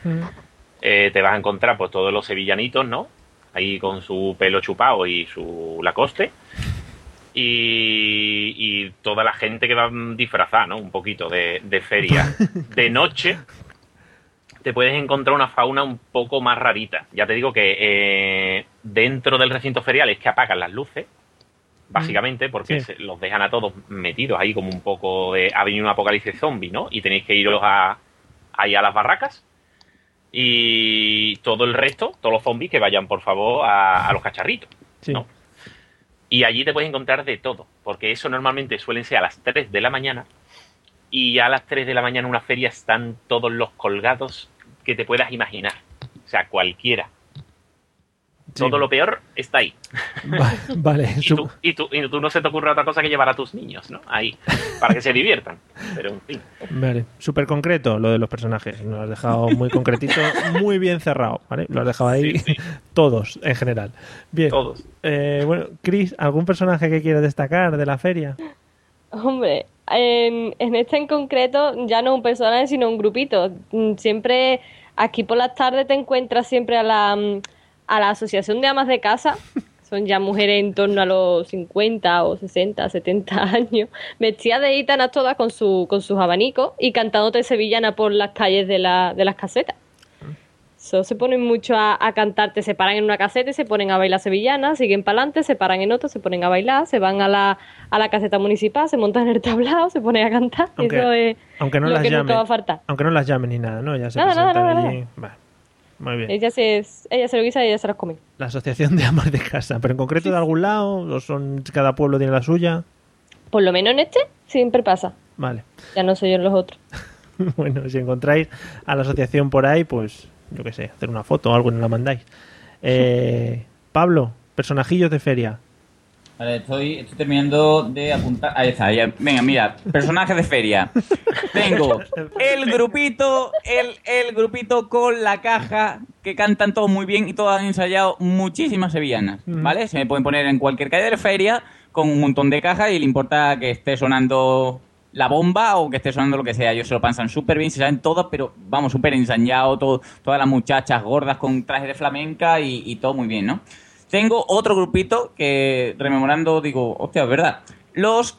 eh, te vas a encontrar pues todos los sevillanitos, ¿no? Ahí con su pelo chupado y su lacoste. Y, y toda la gente que va disfrazada, ¿no? Un poquito de, de feria. De noche te puedes encontrar una fauna un poco más rarita. Ya te digo que eh, dentro del recinto ferial es que apagan las luces, básicamente, porque Sí. se- los dejan a todos metidos ahí como un poco de... Ha venido un apocalipsis zombie, ¿no? Y tenéis que iros a, ahí a las barracas. Y todo el resto, todos los zombies, que vayan, por favor, a, a los cacharritos. Sí. ¿no? Y allí te puedes encontrar de todo, porque eso normalmente suelen ser a las 3 de la mañana. Y ya a las 3 de la mañana en una feria están todos los colgados que te puedas imaginar. O sea, cualquiera. Todo lo peor está ahí. Vale, Y tú, y, tú, y tú no se te ocurre otra cosa que llevar a tus niños, ¿no? Ahí, para que se diviertan. Pero en fin. Vale, súper concreto lo de los personajes. Lo has dejado muy concretito, muy bien cerrado, ¿vale? Lo has dejado ahí todos, en general. Bien. Todos. Eh, bueno, Chris, ¿algún personaje que quieras destacar de la feria? Hombre, en, en este en concreto ya no un personaje, sino un grupito. Mm, Siempre, aquí por las tardes te encuentras siempre a la, mm, a la Asociación de Amas de Casa. Son ya mujeres en torno a los 50 o 60, 70 años, vestidas de gitanas todas con, su, con sus abanicos y cantándote sevillana por las calles de, la, de las casetas. So, se ponen mucho a, a cantar, te separan en una caseta y se ponen a bailar sevillana, siguen para adelante, se paran en otro, se ponen a bailar, se van a la, a la caseta municipal, se montan en el tablado, se ponen a cantar. Aunque- eso es Aunque no lo las que llamen. nunca va a faltar. Aunque no las llamen ni nada, ¿no? Ya se Nada, nada, nada, allí. Muy bien. Ella se, ella se lo guisa y ella se los come. La asociación de amas de casa, pero en concreto de algún lado, o son cada pueblo tiene la suya. Por lo menos en este siempre pasa. Vale. Ya no soy yo en los otros. bueno, si encontráis a la asociación por ahí, pues yo qué sé, hacer una foto o algo y nos la mandáis. Eh, Pablo, personajillos de feria. Vale, estoy, estoy terminando de apuntar. Ahí está, ya. Venga, mira, personajes de feria. Tengo el grupito, el, el grupito con la caja, que cantan todos muy bien y todos han ensayado muchísimas sevillanas, ¿vale? Se me pueden poner en cualquier calle de feria con un montón de cajas y le importa que esté sonando la bomba o que esté sonando lo que sea. Ellos se lo pasan súper bien, se saben todas, pero vamos, súper ensañado, todo, todas las muchachas gordas con traje de flamenca y, y todo muy bien, ¿no? Tengo otro grupito que, rememorando, digo, hostia, es verdad. Los,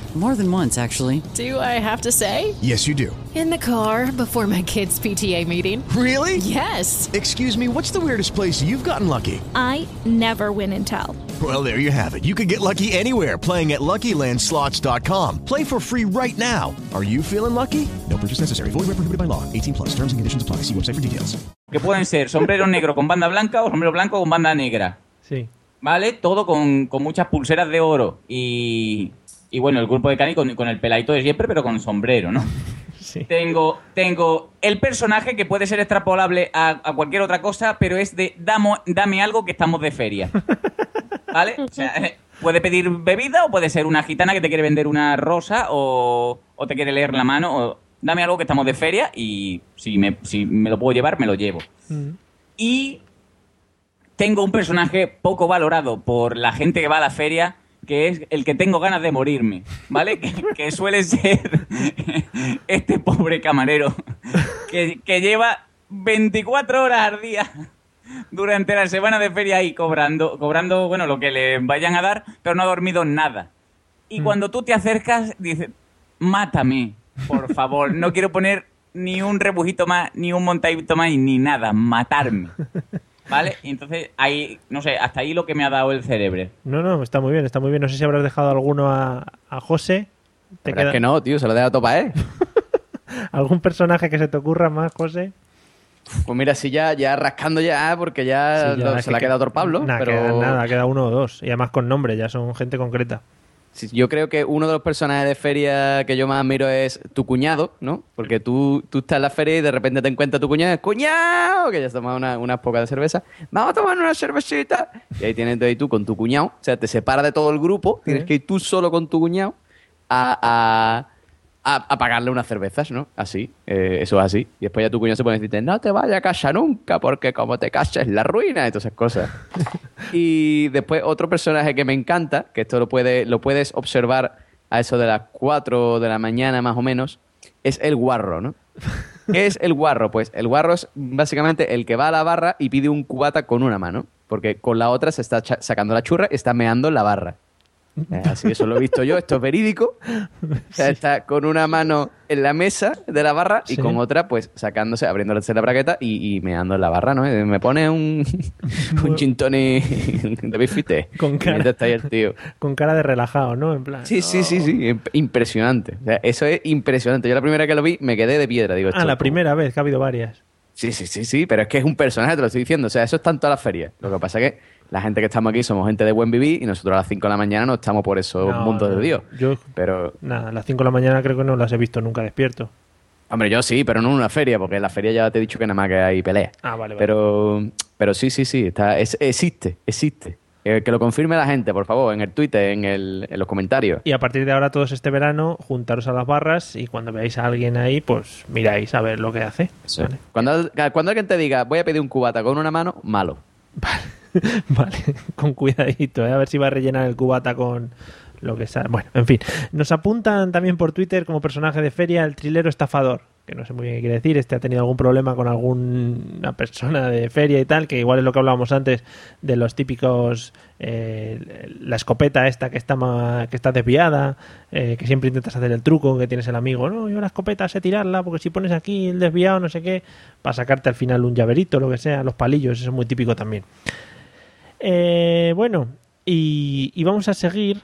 More than once, actually. Do I have to say? Yes, you do. In the car before my kids' PTA meeting. Really? Yes. Excuse me, what's the weirdest place you've gotten lucky? I never win and tell. Well, there you have it. You can get lucky anywhere playing at LuckyLandSlots.com. Play for free right now. Are you feeling lucky? No purchase necessary. Void where prohibited by law. 18 plus. Terms and conditions apply. See website for details. Que pueden ser sombrero negro con banda blanca o sombrero blanco con banda negra. Sí. ¿Vale? Todo con, con muchas pulseras de oro. Y, y bueno, el grupo de Cani con, con el peladito de siempre, pero con sombrero, ¿no? Tengo, tengo el personaje que puede ser extrapolable a, a cualquier otra cosa, pero es de damo- dame algo que estamos de feria. ¿Vale? O sea, puede pedir bebida o puede ser una gitana que te quiere vender una rosa o, o te quiere leer la mano o dame algo que estamos de feria y si me, si me lo puedo llevar, me lo llevo. Y tengo un personaje poco valorado por la gente que va a la feria, que es el que tengo ganas de morirme, ¿vale? Que, que suele ser este pobre camarero que, que lleva 24 horas al día durante la semana de feria ahí cobrando, cobrando, bueno, lo que le vayan a dar, pero no ha dormido nada. Y cuando tú te acercas, dices, mátame, por favor, no quiero poner ni un rebujito más, ni un montadito más, ni nada, matarme. ¿Vale? Y entonces ahí, no sé, hasta ahí lo que me ha dado el cerebro. No, no, está muy bien, está muy bien. No sé si habrás dejado alguno a, a José. ¿Te es que no, tío, se lo deja todo para él. ¿Algún personaje que se te ocurra más, José? Pues mira, sí, ya, ya rascando ya, porque ya, Sí, ya, lo- es se le ha que- quedado Tor Pablo. Nada, pero queda nada, queda uno o dos. Y además con nombre, ya son gente concreta. Yo creo que uno de los personajes de feria que yo más admiro es tu cuñado, ¿no? Porque tú, tú estás en la feria y de repente te encuentras tu cuñado, ¡cuñado! Que ya has tomado una- unas pocas de cerveza. ¡Vamos a tomar una cervecita! Y ahí tienes ahí tú con tu cuñado. O sea, te separa de todo el grupo. Tienes que ir tú solo con tu cuñado a, a, pagarle unas cervezas, ¿no? Así. eh, eso es así. Y después ya tu cuñado se a decirte, no te vayas a casa nunca porque como te cases la ruina y todas esas cosas. Y después otro personaje que me encanta, que esto lo, puede, lo puedes observar a eso de las 4 de la mañana más o menos, es el guarro, ¿no? ¿Qué es el guarro? Pues el guarro es básicamente el que va a la barra y pide un cubata con una mano, porque con la otra se está sacando la churra y está meando la barra. Eh, Así, eso lo he visto yo, esto es verídico. O sea, está con una mano en la mesa de la barra y Sí. con otra, pues sacándose, abriéndose la braqueta y, y meando en la barra, ¿no? Eh, Me pone un, un gin tonic de bifite. Con cara. El tío. Con cara de relajado, ¿no? En plan. Sí, sí, sí, sí. imp- Impresionante. O sea, eso es impresionante. Yo la primera que lo vi me quedé de piedra. Digo, Ah, la primera vez, que ha habido varias. Sí, sí, sí, sí, pero es que es un personaje, te lo estoy diciendo. O sea, eso está en todas las ferias. Lo que pasa es que la gente que estamos aquí somos gente de buen vivir y nosotros a las 5 de la mañana no estamos por esos No, mundos no. de Dios. Yo, Pero, nada, a las 5 de la mañana creo que no las he visto nunca despierto. hombre, yo sí, pero no en una feria, porque en la feria ya te he dicho que nada más que hay peleas. Ah, vale, vale. Pero, pero sí, sí, sí, está, es- existe, existe. Eh, que lo confirme la gente, por favor, en el Twitter, en, el, en los comentarios. Y a partir de ahora, todos este verano, juntaros a las barras y cuando veáis a alguien ahí, pues miráis a ver lo que hace. Sí. Cuando, cuando alguien te diga, voy a pedir un cubata con una mano, malo. Vale, con cuidadito, ¿eh? a ver si va a rellenar el cubata con lo que sea. Bueno, en fin. Nos apuntan también por Twitter como personaje de feria el trilero estafador, que no sé muy bien qué quiere decir. Este ha tenido algún problema con alguna persona de feria y tal, que igual es lo que hablábamos antes de los típicos. eh, la escopeta esta que está, que está desviada, eh, que siempre intentas hacer el truco, que tienes el amigo, no, yo la escopeta sé tirarla, porque si pones aquí el desviado, no sé qué, para sacarte al final un llaverito, lo que sea, los palillos, eso es muy típico también. Eh, bueno, y, y vamos a seguir.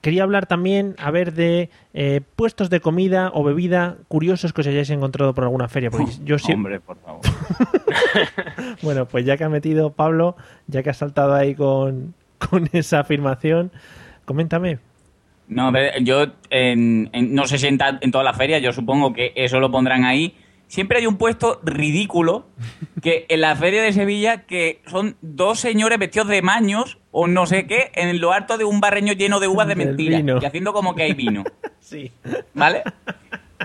Quería hablar también, a ver, de eh, puestos de comida o bebida curiosos que os hayáis encontrado por alguna feria. Porque yo siempre. Hombre, por favor. Bueno, pues ya que ha metido Pablo, ya que ha saltado ahí con, con esa afirmación, coméntame. No, yo en- en- no sé si en, ta- en todas las ferias, yo supongo que eso lo pondrán ahí. Siempre hay un puesto ridículo que en la feria de Sevilla que son dos señores vestidos de maños o no sé qué en lo alto de un barreño lleno de uvas de mentira y haciendo como que hay vino, Sí. ¿vale?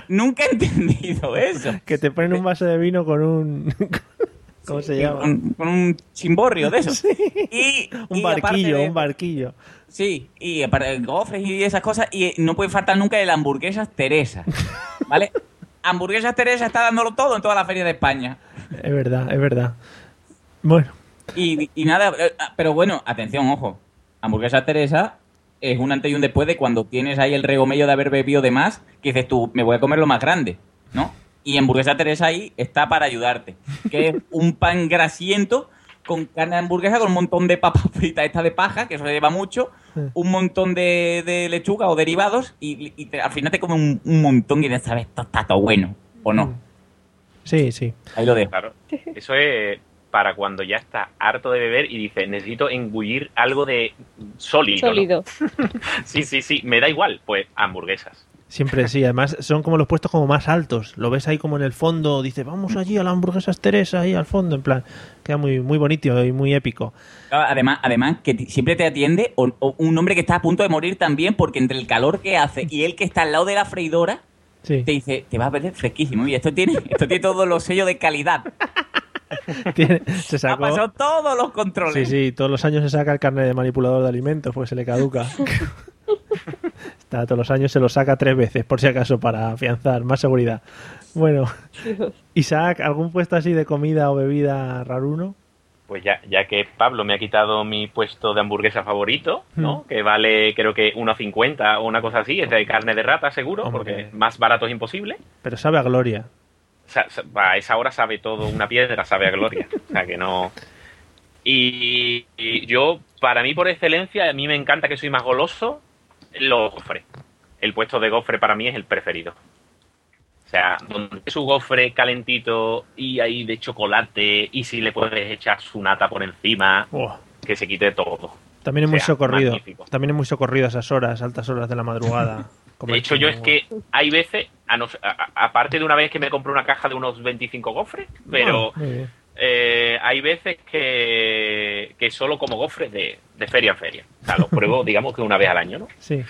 Nunca he entendido eso. Que te ponen un vaso de vino con un. ¿Cómo se llama? Con, con un chimborrio de eso. Y, Un y aparte barquillo, de- un barquillo. Sí, y aparte gofres y esas cosas. Y no puede faltar nunca el hamburguesas Teresa. ¿Vale? Hamburguesas Teresa está dándolo todo en toda la feria de España. Es verdad, es verdad. Bueno, Y, y nada, eh, pero bueno, atención, ojo. Hamburguesa Teresa es un antes y un después de cuando tienes ahí el regomello de haber bebido de más, que dices tú, me voy a comer lo más grande, ¿no? Y hamburguesa Teresa ahí está para ayudarte. Que es un pan grasiento con carne de hamburguesa con un montón de papas fritas esta de paja, que eso se lleva mucho, un montón de, de lechuga o derivados, y, y te- al final te comes un, un montón y dices, ¿sabes? Esto está todo bueno, ¿o no? sí, sí. Ahí lo dejo. Claro. Eso es para cuando ya está harto de beber y dice, necesito engullir algo de sólido. ¿no? Sólido. Sí, sí, sí, me da igual. Pues hamburguesas. Siempre sí, además son como los puestos como más altos. Lo ves ahí como en el fondo, dice, vamos allí a la hamburguesas Teresa, ahí al fondo, en plan, queda muy, muy bonito y muy épico. Además, además que siempre te atiende o- o un hombre que está a punto de morir también, porque entre el calor que hace y el que está al lado de la freidora, Sí. te dice, te va a ver fresquísimo. Y esto tiene, esto tiene todos los sellos de calidad. Tiene- se Ha sacó... pasado todos los controles. Sí, sí, todos los años se saca el carnet de manipulador de alimentos, pues se le caduca. Está, todos los años se lo saca tres veces, por si acaso, para afianzar más seguridad. Bueno, Isaac, ¿algún puesto así de comida o bebida raruno? Pues ya, ya que Pablo me ha quitado mi puesto de hamburguesa favorito, ¿no? Hmm. Que vale creo que 1,50 o una cosa así, es de carne de rata seguro, Hombre. porque más barato es imposible. Pero sabe a gloria. A esa hora sabe todo, una piedra sabe a gloria. O sea que no. Y, y yo, para mí por excelencia, a mí me encanta que soy más goloso, los gofres. El puesto de gofre para mí es el preferido. O sea, donde su gofre calentito y ahí de chocolate y si le puedes echar su nata por encima, que se quite todo. También es O muy socorrido. magnífico. También es muy socorrido a esas horas, altas horas de la madrugada. De hecho, yo es que hay veces, aparte de una vez que me compré una caja de unos 25 gofres, pero Ah. Eh, hay veces que, que solo como gofres de, de feria en feria. O sea, los pruebo, digamos que una vez al año, ¿no? Sí.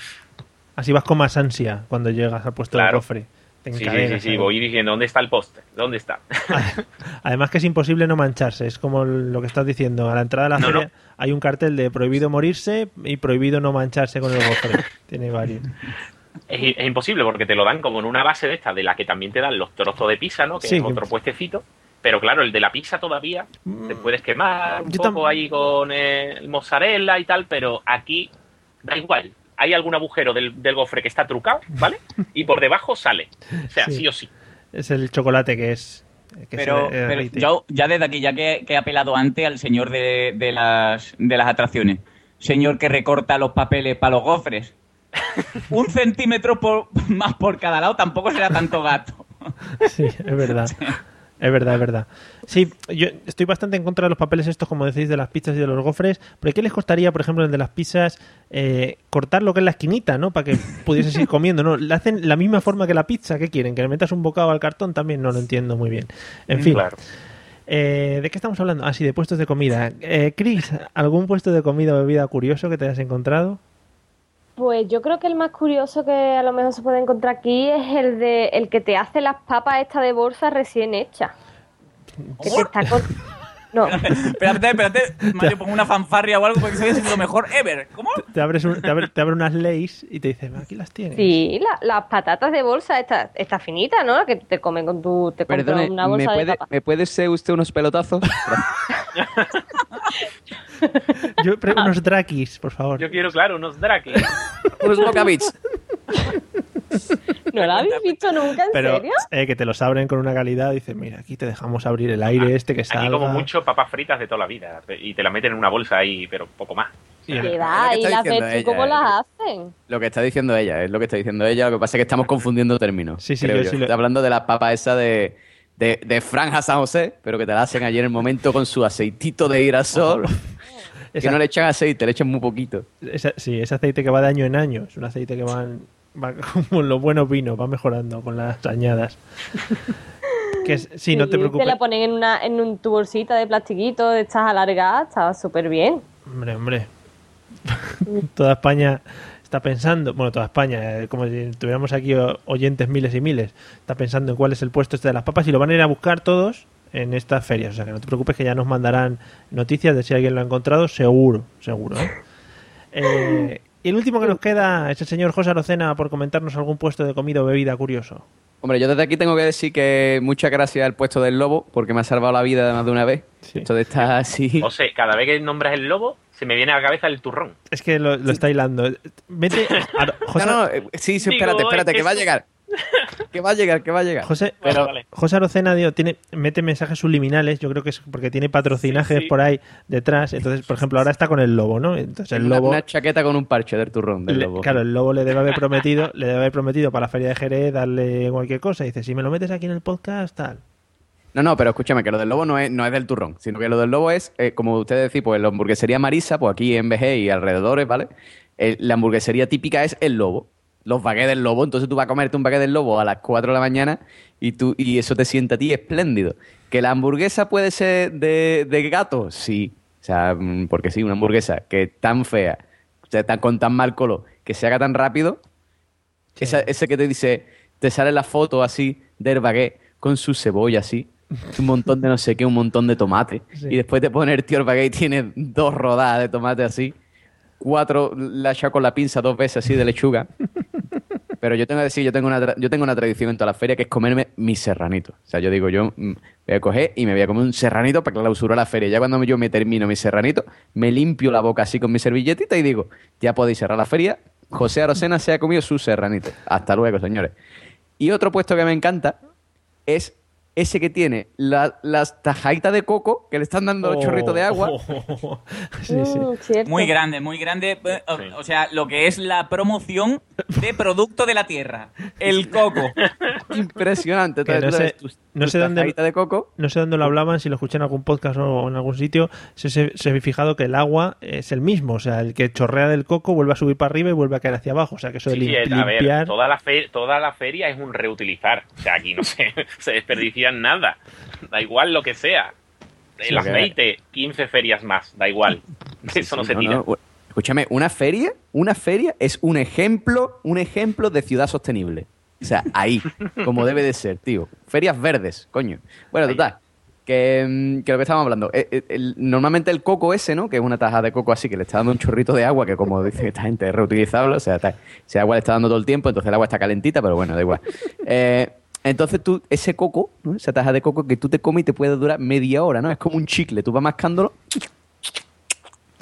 Así vas con más ansia cuando llegas al puesto de Claro. cofre. Te Sí, sí, sí, voy diciendo, ¿dónde está el póster? ¿Dónde está? Además que es imposible no mancharse, es como lo que estás diciendo. A la entrada de la No, feria no. hay un cartel de prohibido morirse y prohibido no mancharse con el gofre. Tiene varios. Es, es imposible porque te lo dan como en una base de esta, de la que también te dan los trozos de pizza, ¿no? Que Sí, es otro puestecito. Pero claro, el de la pizza todavía te puedes quemar un Mm. Yo poco ahí con el mozzarella y tal, pero aquí da igual. Hay algún agujero del, del gofre que está trucado, ¿vale? Y por debajo sale. O sea, Sí. sí, o sí. Es el chocolate que es. Que Pero, se, eh, pero yo, ya desde aquí, ya que, que he apelado antes al señor de, de las, de las atracciones, señor que recorta los papeles para los gofres, un centímetro por, más por cada lado tampoco será tanto gato. Sí, es verdad. Es verdad, es verdad. Sí, yo estoy bastante en contra de los papeles estos, como decís, de las pizzas y de los gofres. Pero ¿qué les costaría, por ejemplo, el de las pizzas, eh, cortar lo que es la esquinita, ¿no? Para que pudieses ir comiendo, ¿no? Le hacen la misma forma que la pizza. ¿Qué quieren? ¿Que le metas un bocado al cartón? También no lo entiendo muy bien. En fin. Claro. Eh, ¿De qué estamos hablando? Ah, sí, de puestos de comida. Eh, Chris, ¿algún puesto de comida o bebida curioso que te hayas encontrado? Pues yo creo que el más curioso que a lo mejor se puede encontrar aquí es el de el que te hace las papas esta de bolsa recién hechas. Que te está No, espérate, espérate, Mario, pongo una fanfarria o algo porque es lo mejor ever. ¿Cómo? Te abres, un- te abre, te abre unas leyes y te dice, aquí las tienes. sí, la- las patatas de bolsa esta, esta finita, ¿no? La que te comen con tu te Perdone, una ¿me bolsa de puede. ¿me puede ser usted unos pelotazos? Yo, unos drakis, por favor. Yo quiero, claro, unos draki. unos Mocavits. ¿No la habéis visto nunca, en Pero serio? eh, que te los abren con una calidad, dices, mira, aquí te dejamos abrir el aire este que Aquí salga. como mucho papas fritas de toda la vida. Y te la meten en una bolsa ahí, pero poco más. Y el- ¿Qué ¿Y está las ella, cómo eh. las hacen? Lo que está diciendo ella, es lo que está diciendo ella. Lo que pasa es que estamos confundiendo términos. Sí, sí, creo yo yo. sí lo- Está hablando de las papas esas de, de, de Franja San José, pero que te la hacen allí en el momento con su aceitito de girasol. que Esa- no le echan aceite, le echan muy poquito. Esa- sí, ese aceite que va de año en año. Es un aceite que va, va como los buenos vinos, va mejorando con las añadas. que es- sí, no te Te preocupes. la ponen en, una, en un, tu bolsita de plastiquito de estas alargadas, está súper bien. Hombre, hombre. toda España está pensando, bueno, toda España, eh, como si tuviéramos aquí oyentes miles y miles, está pensando en cuál es el puesto este de las papas y lo van a ir a buscar todos en estas ferias. O sea que no te preocupes que ya nos mandarán noticias de si alguien lo ha encontrado, seguro, seguro. ¿eh? Eh, y el último que nos queda es el señor José Arocena por comentarnos algún puesto de comida o bebida curioso. Hombre, yo desde aquí tengo que decir que muchas gracias al puesto del lobo, porque me ha salvado la vida más de una vez. Esto de estar así. O sea, cada vez que nombras el lobo, se me viene a la cabeza el turrón. Es que lo, lo está hilando. Mete, Ar- José, No, no, eh, sí, sí, espérate, Digo, espérate, es que va a llegar. Que va a llegar, que va a llegar. José, Pero- vale. José Arocena dio, tiene, mete mensajes subliminales, yo creo que es porque tiene patrocinajes Sí, sí. por ahí detrás. Entonces, por ejemplo, ahora está con el lobo, ¿no? Entonces el Una- lobo. Una, chaqueta con un parche del turrón del le- lobo. claro, el lobo le debe haber prometido, le debe haber prometido para la feria de Jerez darle cualquier cosa. Y dice, si me lo metes aquí en el podcast, tal. No, no, pero escúchame, que lo del lobo no es, no es del turrón, sino que lo del lobo es, eh, como ustedes decís, pues la hamburguesería Marisa, pues aquí en BG y alrededores, ¿vale? Eh, la hamburguesería típica es el lobo. Los baguettes del lobo. Entonces tú vas a comerte un baguette del lobo a las 4 de la mañana y, tú, y eso te sienta a ti espléndido. ¿Que la hamburguesa puede ser de, de gato? Sí. O sea, mm, porque sí, una hamburguesa que es tan fea, o sea, tan, con tan mal color, que se haga tan rápido, esa- ese que te dice, te sale la foto así del baguette con su cebolla así, un montón de no sé qué, un montón de tomate. Sí. Y después te pone el tío el baguette y tiene dos rodadas de tomate así, cuatro la echa con la pinza dos veces así de lechuga. Pero yo tengo que decir, yo tengo una, yo tengo una tradición en toda la feria que es comerme mi serranito. O sea, yo digo, yo mm, voy a coger y me voy a comer un serranito para clausurar la feria. Ya cuando yo me termino mi serranito, me limpio la boca así con mi servilletita y digo, ya podéis cerrar la feria. José Arocena se ha comido su serranito. Hasta luego, señores. Y otro puesto que me encanta es ese que tiene la- las tajaditas de coco que le están dando los chorritos de agua. Sí, sí. Mm, Muy grande, muy grande. eh, O, o sea, lo que es la promoción de producto de la tierra. El coco. Impresionante. No sé, tus- no tus sé dónde de coco. no sé dónde lo hablaban, si lo escuché en algún podcast o en algún sitio, se, se, se había fijado que el agua es el mismo, o sea, el que chorrea del coco vuelve a subir para arriba y vuelve a caer hacia abajo, o sea, que eso de Sí, sí, lim- a ver, limpiar... toda la, fe- toda la feria es un reutilizar. O sea, aquí no se, se nada. Da igual lo que sea. El Sí, aceite, 15 ferias más, da igual. Eso no Sí, se tira. no. Escúchame, una feria, una feria es un ejemplo, un ejemplo de ciudad sostenible. O sea, ahí, como debe de ser, tío. Ferias verdes, coño. Bueno, total. Que, mm, que lo que estábamos hablando. eh, eh, el- normalmente el coco ese, ¿no? Que es una taja de coco así, que le está dando un chorrito de agua, que como dice esta gente, es reutilizable. O sea, está- ese agua le está dando todo el tiempo, entonces el agua está calentita, pero bueno, da igual. Eh, entonces tú, ese coco, ¿no? esa taja de coco que tú te comes y te puede durar media hora, ¿no? Es como un chicle. Tú vas mascándolo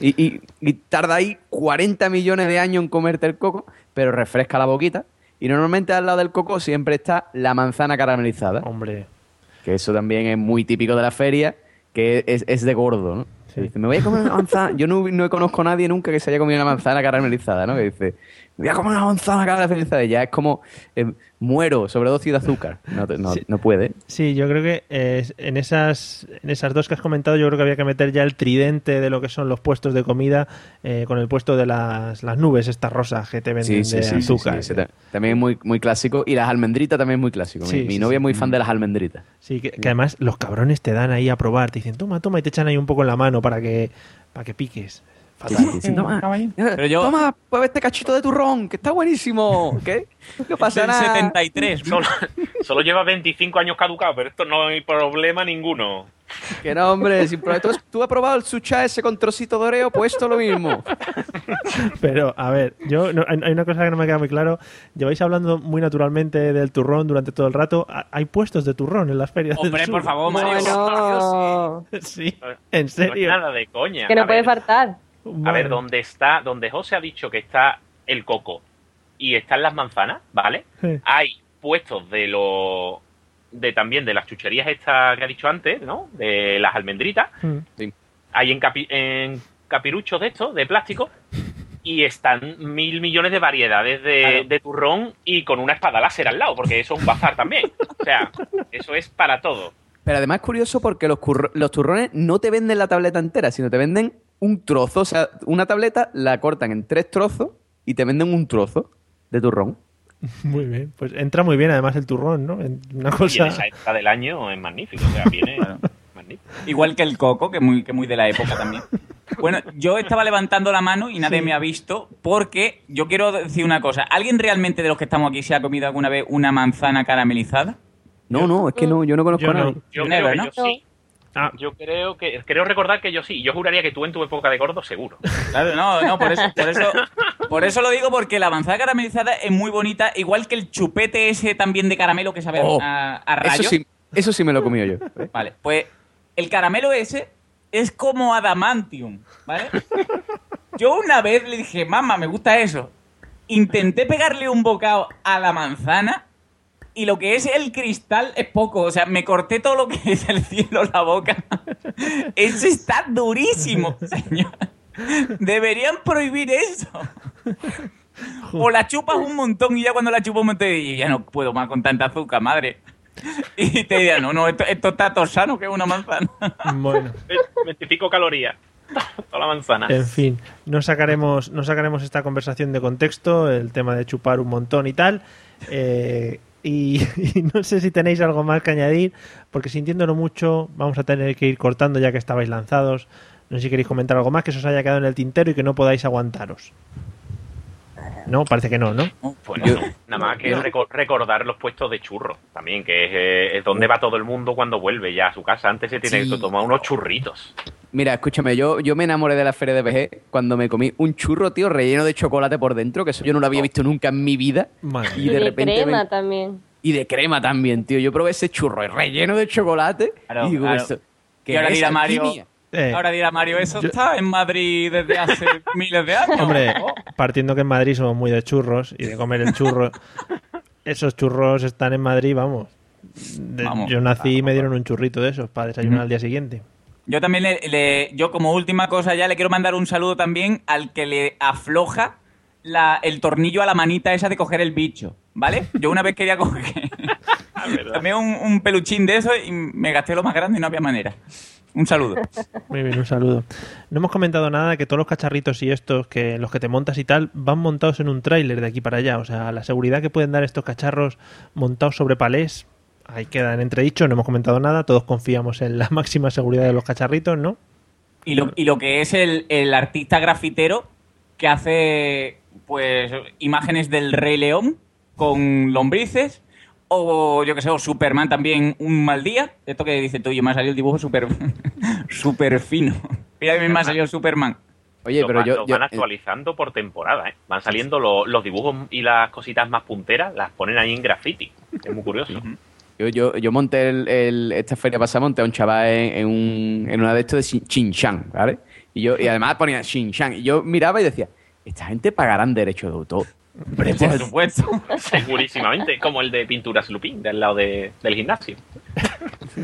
y, y- y tarda ahí 40 millones de años en comerte el coco, pero refresca la boquita. Y normalmente al lado del coco siempre está la manzana caramelizada. Hombre. Que eso también es muy típico de la feria, que es, es de gordo, ¿no? Que dice, me voy a comer una manzana. Yo no, no conozco a nadie nunca que se haya comido una manzana caramelizada, ¿no? Que dice, voy a comer una manzana caramelizada. Y ya es como, eh, muero, sobredosis de azúcar. No, no, Sí. no puede. Sí, yo creo que eh, en esas en esas dos que has comentado, yo creo que había que meter ya el tridente de lo que son los puestos de comida eh, con el puesto de las, las nubes, estas rosas que te venden Sí, de sí, sí, azúcar. también es muy, muy clásico. Y las almendritas también es muy clásico. Mi- novia es muy fan de las almendritas. Sí, que, que además los cabrones te dan ahí a probar, te dicen, toma, toma, y te echan ahí un poco en la mano para que, para que piques. Fatal. Sí, sí, sí, toma. Pero yo- Toma, prueba este cachito de turrón, que está buenísimo. ¿Qué? No pasa nada. 73. Solo, solo lleva 25 años caducado, pero esto no hay problema ninguno. Que no, hombre, sin problema. ¿Tú, has- tú has probado el sucha ese con trocito de oreo? Pues esto lo mismo. Pero, a ver, yo no- hay una cosa que no me queda muy claro. Lleváis hablando muy naturalmente del turrón durante todo el rato. Ha- Hay puestos de turrón en las ferias del Hombre, sur. por favor, Mario. Bueno, Sí, en No serio. es nada de coña. que no A puede ver, faltar. A ver, donde está, donde José ha dicho que está el coco y están las manzanas, ¿vale? Sí. Hay puestos de los de también de las chucherías estas que ha dicho antes, ¿no? De las almendritas. Mm. Hay en, capi- en capiruchos de estos, de plástico, y están mil millones de variedades de, Claro. de turrón y con una espada láser al lado, porque eso es un bazar también. O sea, eso es para todo. Pero además es curioso porque los, curro- los turrones no te venden la tableta entera, sino te venden un trozo. O sea, una tableta la cortan en tres trozos y te venden un trozo de turrón. Muy bien. Pues entra muy bien además el turrón, ¿no? Una Y en cosa... esa época del año es magnífico. O sea, viene magnífico. Igual que el coco, que es muy, que muy de la época también. Bueno, yo estaba levantando la mano y nadie Sí. me ha visto porque yo quiero decir una cosa. ¿Alguien realmente de los que estamos aquí se ha comido alguna vez una manzana caramelizada? No, no, es que no, yo no conozco Yo a nadie. no. Yo Never, creo ¿no? que yo sí. Ah, Yo creo que creo recordar que yo sí. Yo juraría que tú en tu época de gordo seguro. Claro, no, no, por eso, por eso, por eso lo digo porque la manzana caramelizada es muy bonita, igual que el chupete ese también de caramelo que sabe Oh, a, a rayos. Eso sí, eso sí me lo he comido yo. ¿eh? Vale, pues el caramelo ese es como adamantium, ¿vale? Yo una vez le dije, mamá, me gusta eso. Intenté pegarle un bocado a la manzana y lo que es el cristal es poco. O sea, me corté todo lo que es el cielo la boca. Eso está durísimo, señor. Deberían prohibir eso. O la chupas un montón y ya cuando la chupas un montón y ya no puedo más con tanta azúcar, madre. Y te dirán, no, no, esto, esto está tosano que es una manzana. bueno. 25 calorías. toda la manzana. En fin, no sacaremos, no sacaremos esta conversación de contexto, el tema de chupar un montón y tal. Eh, y, y no sé si tenéis algo más que añadir, porque sintiéndolo mucho, vamos a tener que ir cortando ya que estabais lanzados. No sé si queréis comentar algo más que se os haya quedado en el tintero y que no podáis aguantaros. No, parece que no, ¿no? Pues no, nada más que reco- recordar los puestos de churros también, que es, eh, es donde va todo el mundo cuando vuelve ya a su casa. Antes se tiene Sí. que tomar unos churritos. Mira, escúchame, yo, yo me enamoré de la feria de BG cuando me comí un churro, tío, relleno de chocolate por dentro, que eso yo no lo había visto nunca en mi vida. Y Y de, de repente me- crema también. Y de crema también, tío. Yo probé ese churro relleno de chocolate Claro, y digo, claro. esto, Y ahora es dirá Mario, alquimia? Eh. ahora dirá Mario, eso está en Madrid desde hace miles de años. Hombre, partiendo que en Madrid somos muy de churros y de comer el churro, esos churros están en Madrid, vamos. De- Vamos, yo nací y me dieron un churrito de esos para desayunar al día siguiente. Yo también le, le- yo como última cosa ya le quiero mandar un saludo también al que le afloja la, el tornillo a la manita esa de coger el bicho, ¿vale? Yo una vez quería coger también un, un peluchín de eso y me gasté lo más grande y no había manera. Un saludo. Muy bien, un saludo. No hemos comentado nada de que todos los cacharritos y estos, que los que te montas y tal, van montados en un tráiler de aquí para allá. O sea, la seguridad que pueden dar estos cacharros montados sobre palés, ahí queda en entredicho, no hemos comentado nada, todos confiamos en la máxima seguridad de los cacharritos, ¿no? Y lo, y lo que es el, el artista grafitero que hace pues imágenes del Rey León con lombrices o yo que sé, o Superman también un mal día. Esto que dice tú, yo me ha salido el dibujo súper súper fino. Mira que me ha salido Superman. Oye, Lo pero van- yo, lo yo- van actualizando por temporada, ¿eh? Van saliendo lo- los dibujos y las cositas más punteras, las ponen ahí en graffiti. Es muy curioso. Yo, yo, yo monté el, el- esta feria pasada, monté a un chaval en, en un, en una de estos de Xinjiang, ¿vale? Y, yo, y además ponía Xinjiang. Y yo miraba y decía, esta gente pagarán derecho de autor. Por supuesto. Segurísimamente. Como el de Pinturas Lupín, del lado de- del gimnasio.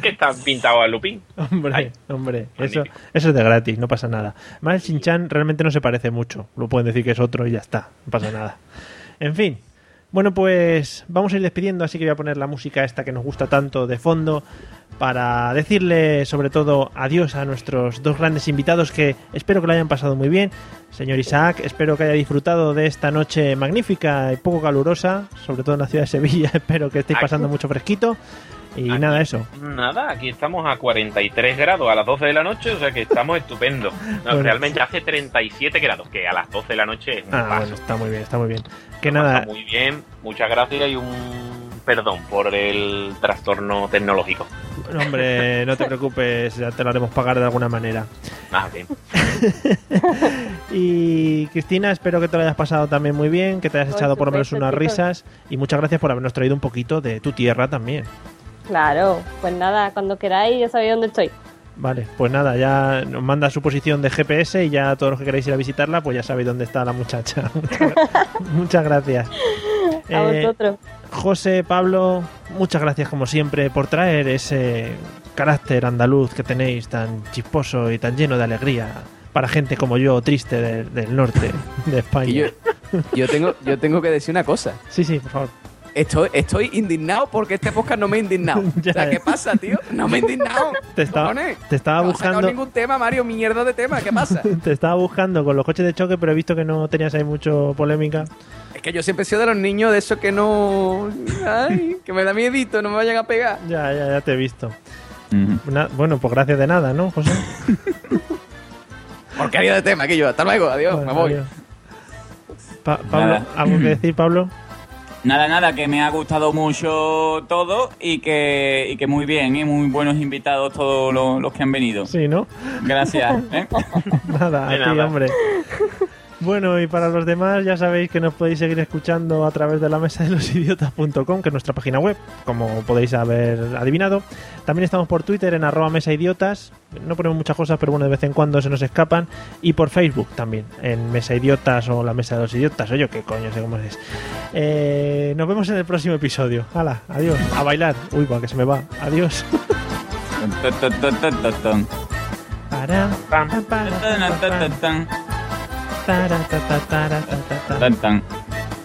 que está pintado a Lupín. Hombre, hombre, eso, eso es de gratis, no pasa nada. Más el Shinchan realmente no se parece mucho. Lo pueden decir que es otro y ya está, no pasa nada. En fin. Bueno, pues vamos a ir despidiendo, así que voy a poner la música esta que nos gusta tanto de fondo para decirle sobre todo adiós a nuestros dos grandes invitados que espero que lo hayan pasado muy bien. Señor Isaac, espero que haya disfrutado de esta noche magnífica y poco calurosa, sobre todo en la ciudad de Sevilla. espero que estéis pasando mucho fresquito. Y nada, eso. Nada, aquí estamos a 43 grados a las 12 de la noche, o sea que estamos estupendos. No, Bueno. Realmente hace 37 grados, que a las 12 de la noche es un Ah, paso. bueno, está muy bien, está muy bien. Que nada, Muy bien, muchas gracias y un perdón por el trastorno tecnológico. hombre, no te preocupes, ya te lo haremos pagar de alguna manera. Ah, bien. Y Cristina, espero que te lo hayas pasado también muy bien, que te hayas echado por lo menos unas risas y muchas gracias por habernos traído un poquito de tu tierra también. Claro, pues nada, cuando queráis ya sabéis dónde estoy. Vale, pues nada, ya nos manda su posición de GPS y ya todos los que queráis ir a visitarla, pues ya sabéis dónde está la muchacha. Muchas, gracias. A Eh, vosotros. José, Pablo, muchas gracias como siempre por traer ese carácter andaluz que tenéis tan chisposo y tan lleno de alegría para gente como yo, triste de- del norte de España. Yo, yo, tengo, yo tengo que decir una cosa. Sí, sí, por favor. Estoy, estoy indignado porque este podcast no me ha indignado. Ya, o sea. ¿qué pasa, tío? No me he indignado. Te estaba, te estaba No buscando ningún tema, Mario. Mierda de tema. ¿Qué pasa? te estaba buscando con los coches de choque, pero he visto que no tenías ahí mucho polémica. es que yo siempre he sido de los niños de esos que no... Ay, que me da miedito, no me vayan a pegar. Ya, ya, ya te he visto. Bueno, pues gracias de nada, ¿no, José? Porquería de tema, que yo. Hasta luego, adiós, Bueno, me voy. adiós. Pa- Pablo, Nada. ¿algo que decir, Pablo? Nada, nada, que me ha gustado mucho todo y que, y que muy bien, ¿eh? muy buenos invitados todos los, los que han venido. Sí, ¿no? Gracias. ¿eh? Nada, a ti, hombre. Bueno, y para los demás ya sabéis que nos podéis seguir escuchando a través de la mesa de los idiotas.com, que es nuestra página web, como podéis haber adivinado. También estamos por Twitter en arroba mesa idiotas. No ponemos muchas cosas, pero bueno, de vez en cuando se nos escapan. Y por Facebook también, en Mesa Idiotas o la Mesa de los Idiotas, o yo qué coño sé cómo es. Eh, nos vemos en el próximo episodio. Hala, adiós. A bailar. Uy, va, que se me va. Adiós. Para,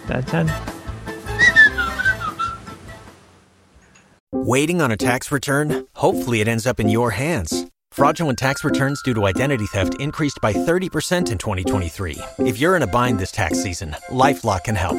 Tan, tan. Waiting on a tax return? Hopefully, it ends up in your hands. Fraudulent tax returns due to identity theft increased by 30% in 2023. If you're in a bind this tax season, LifeLock can help.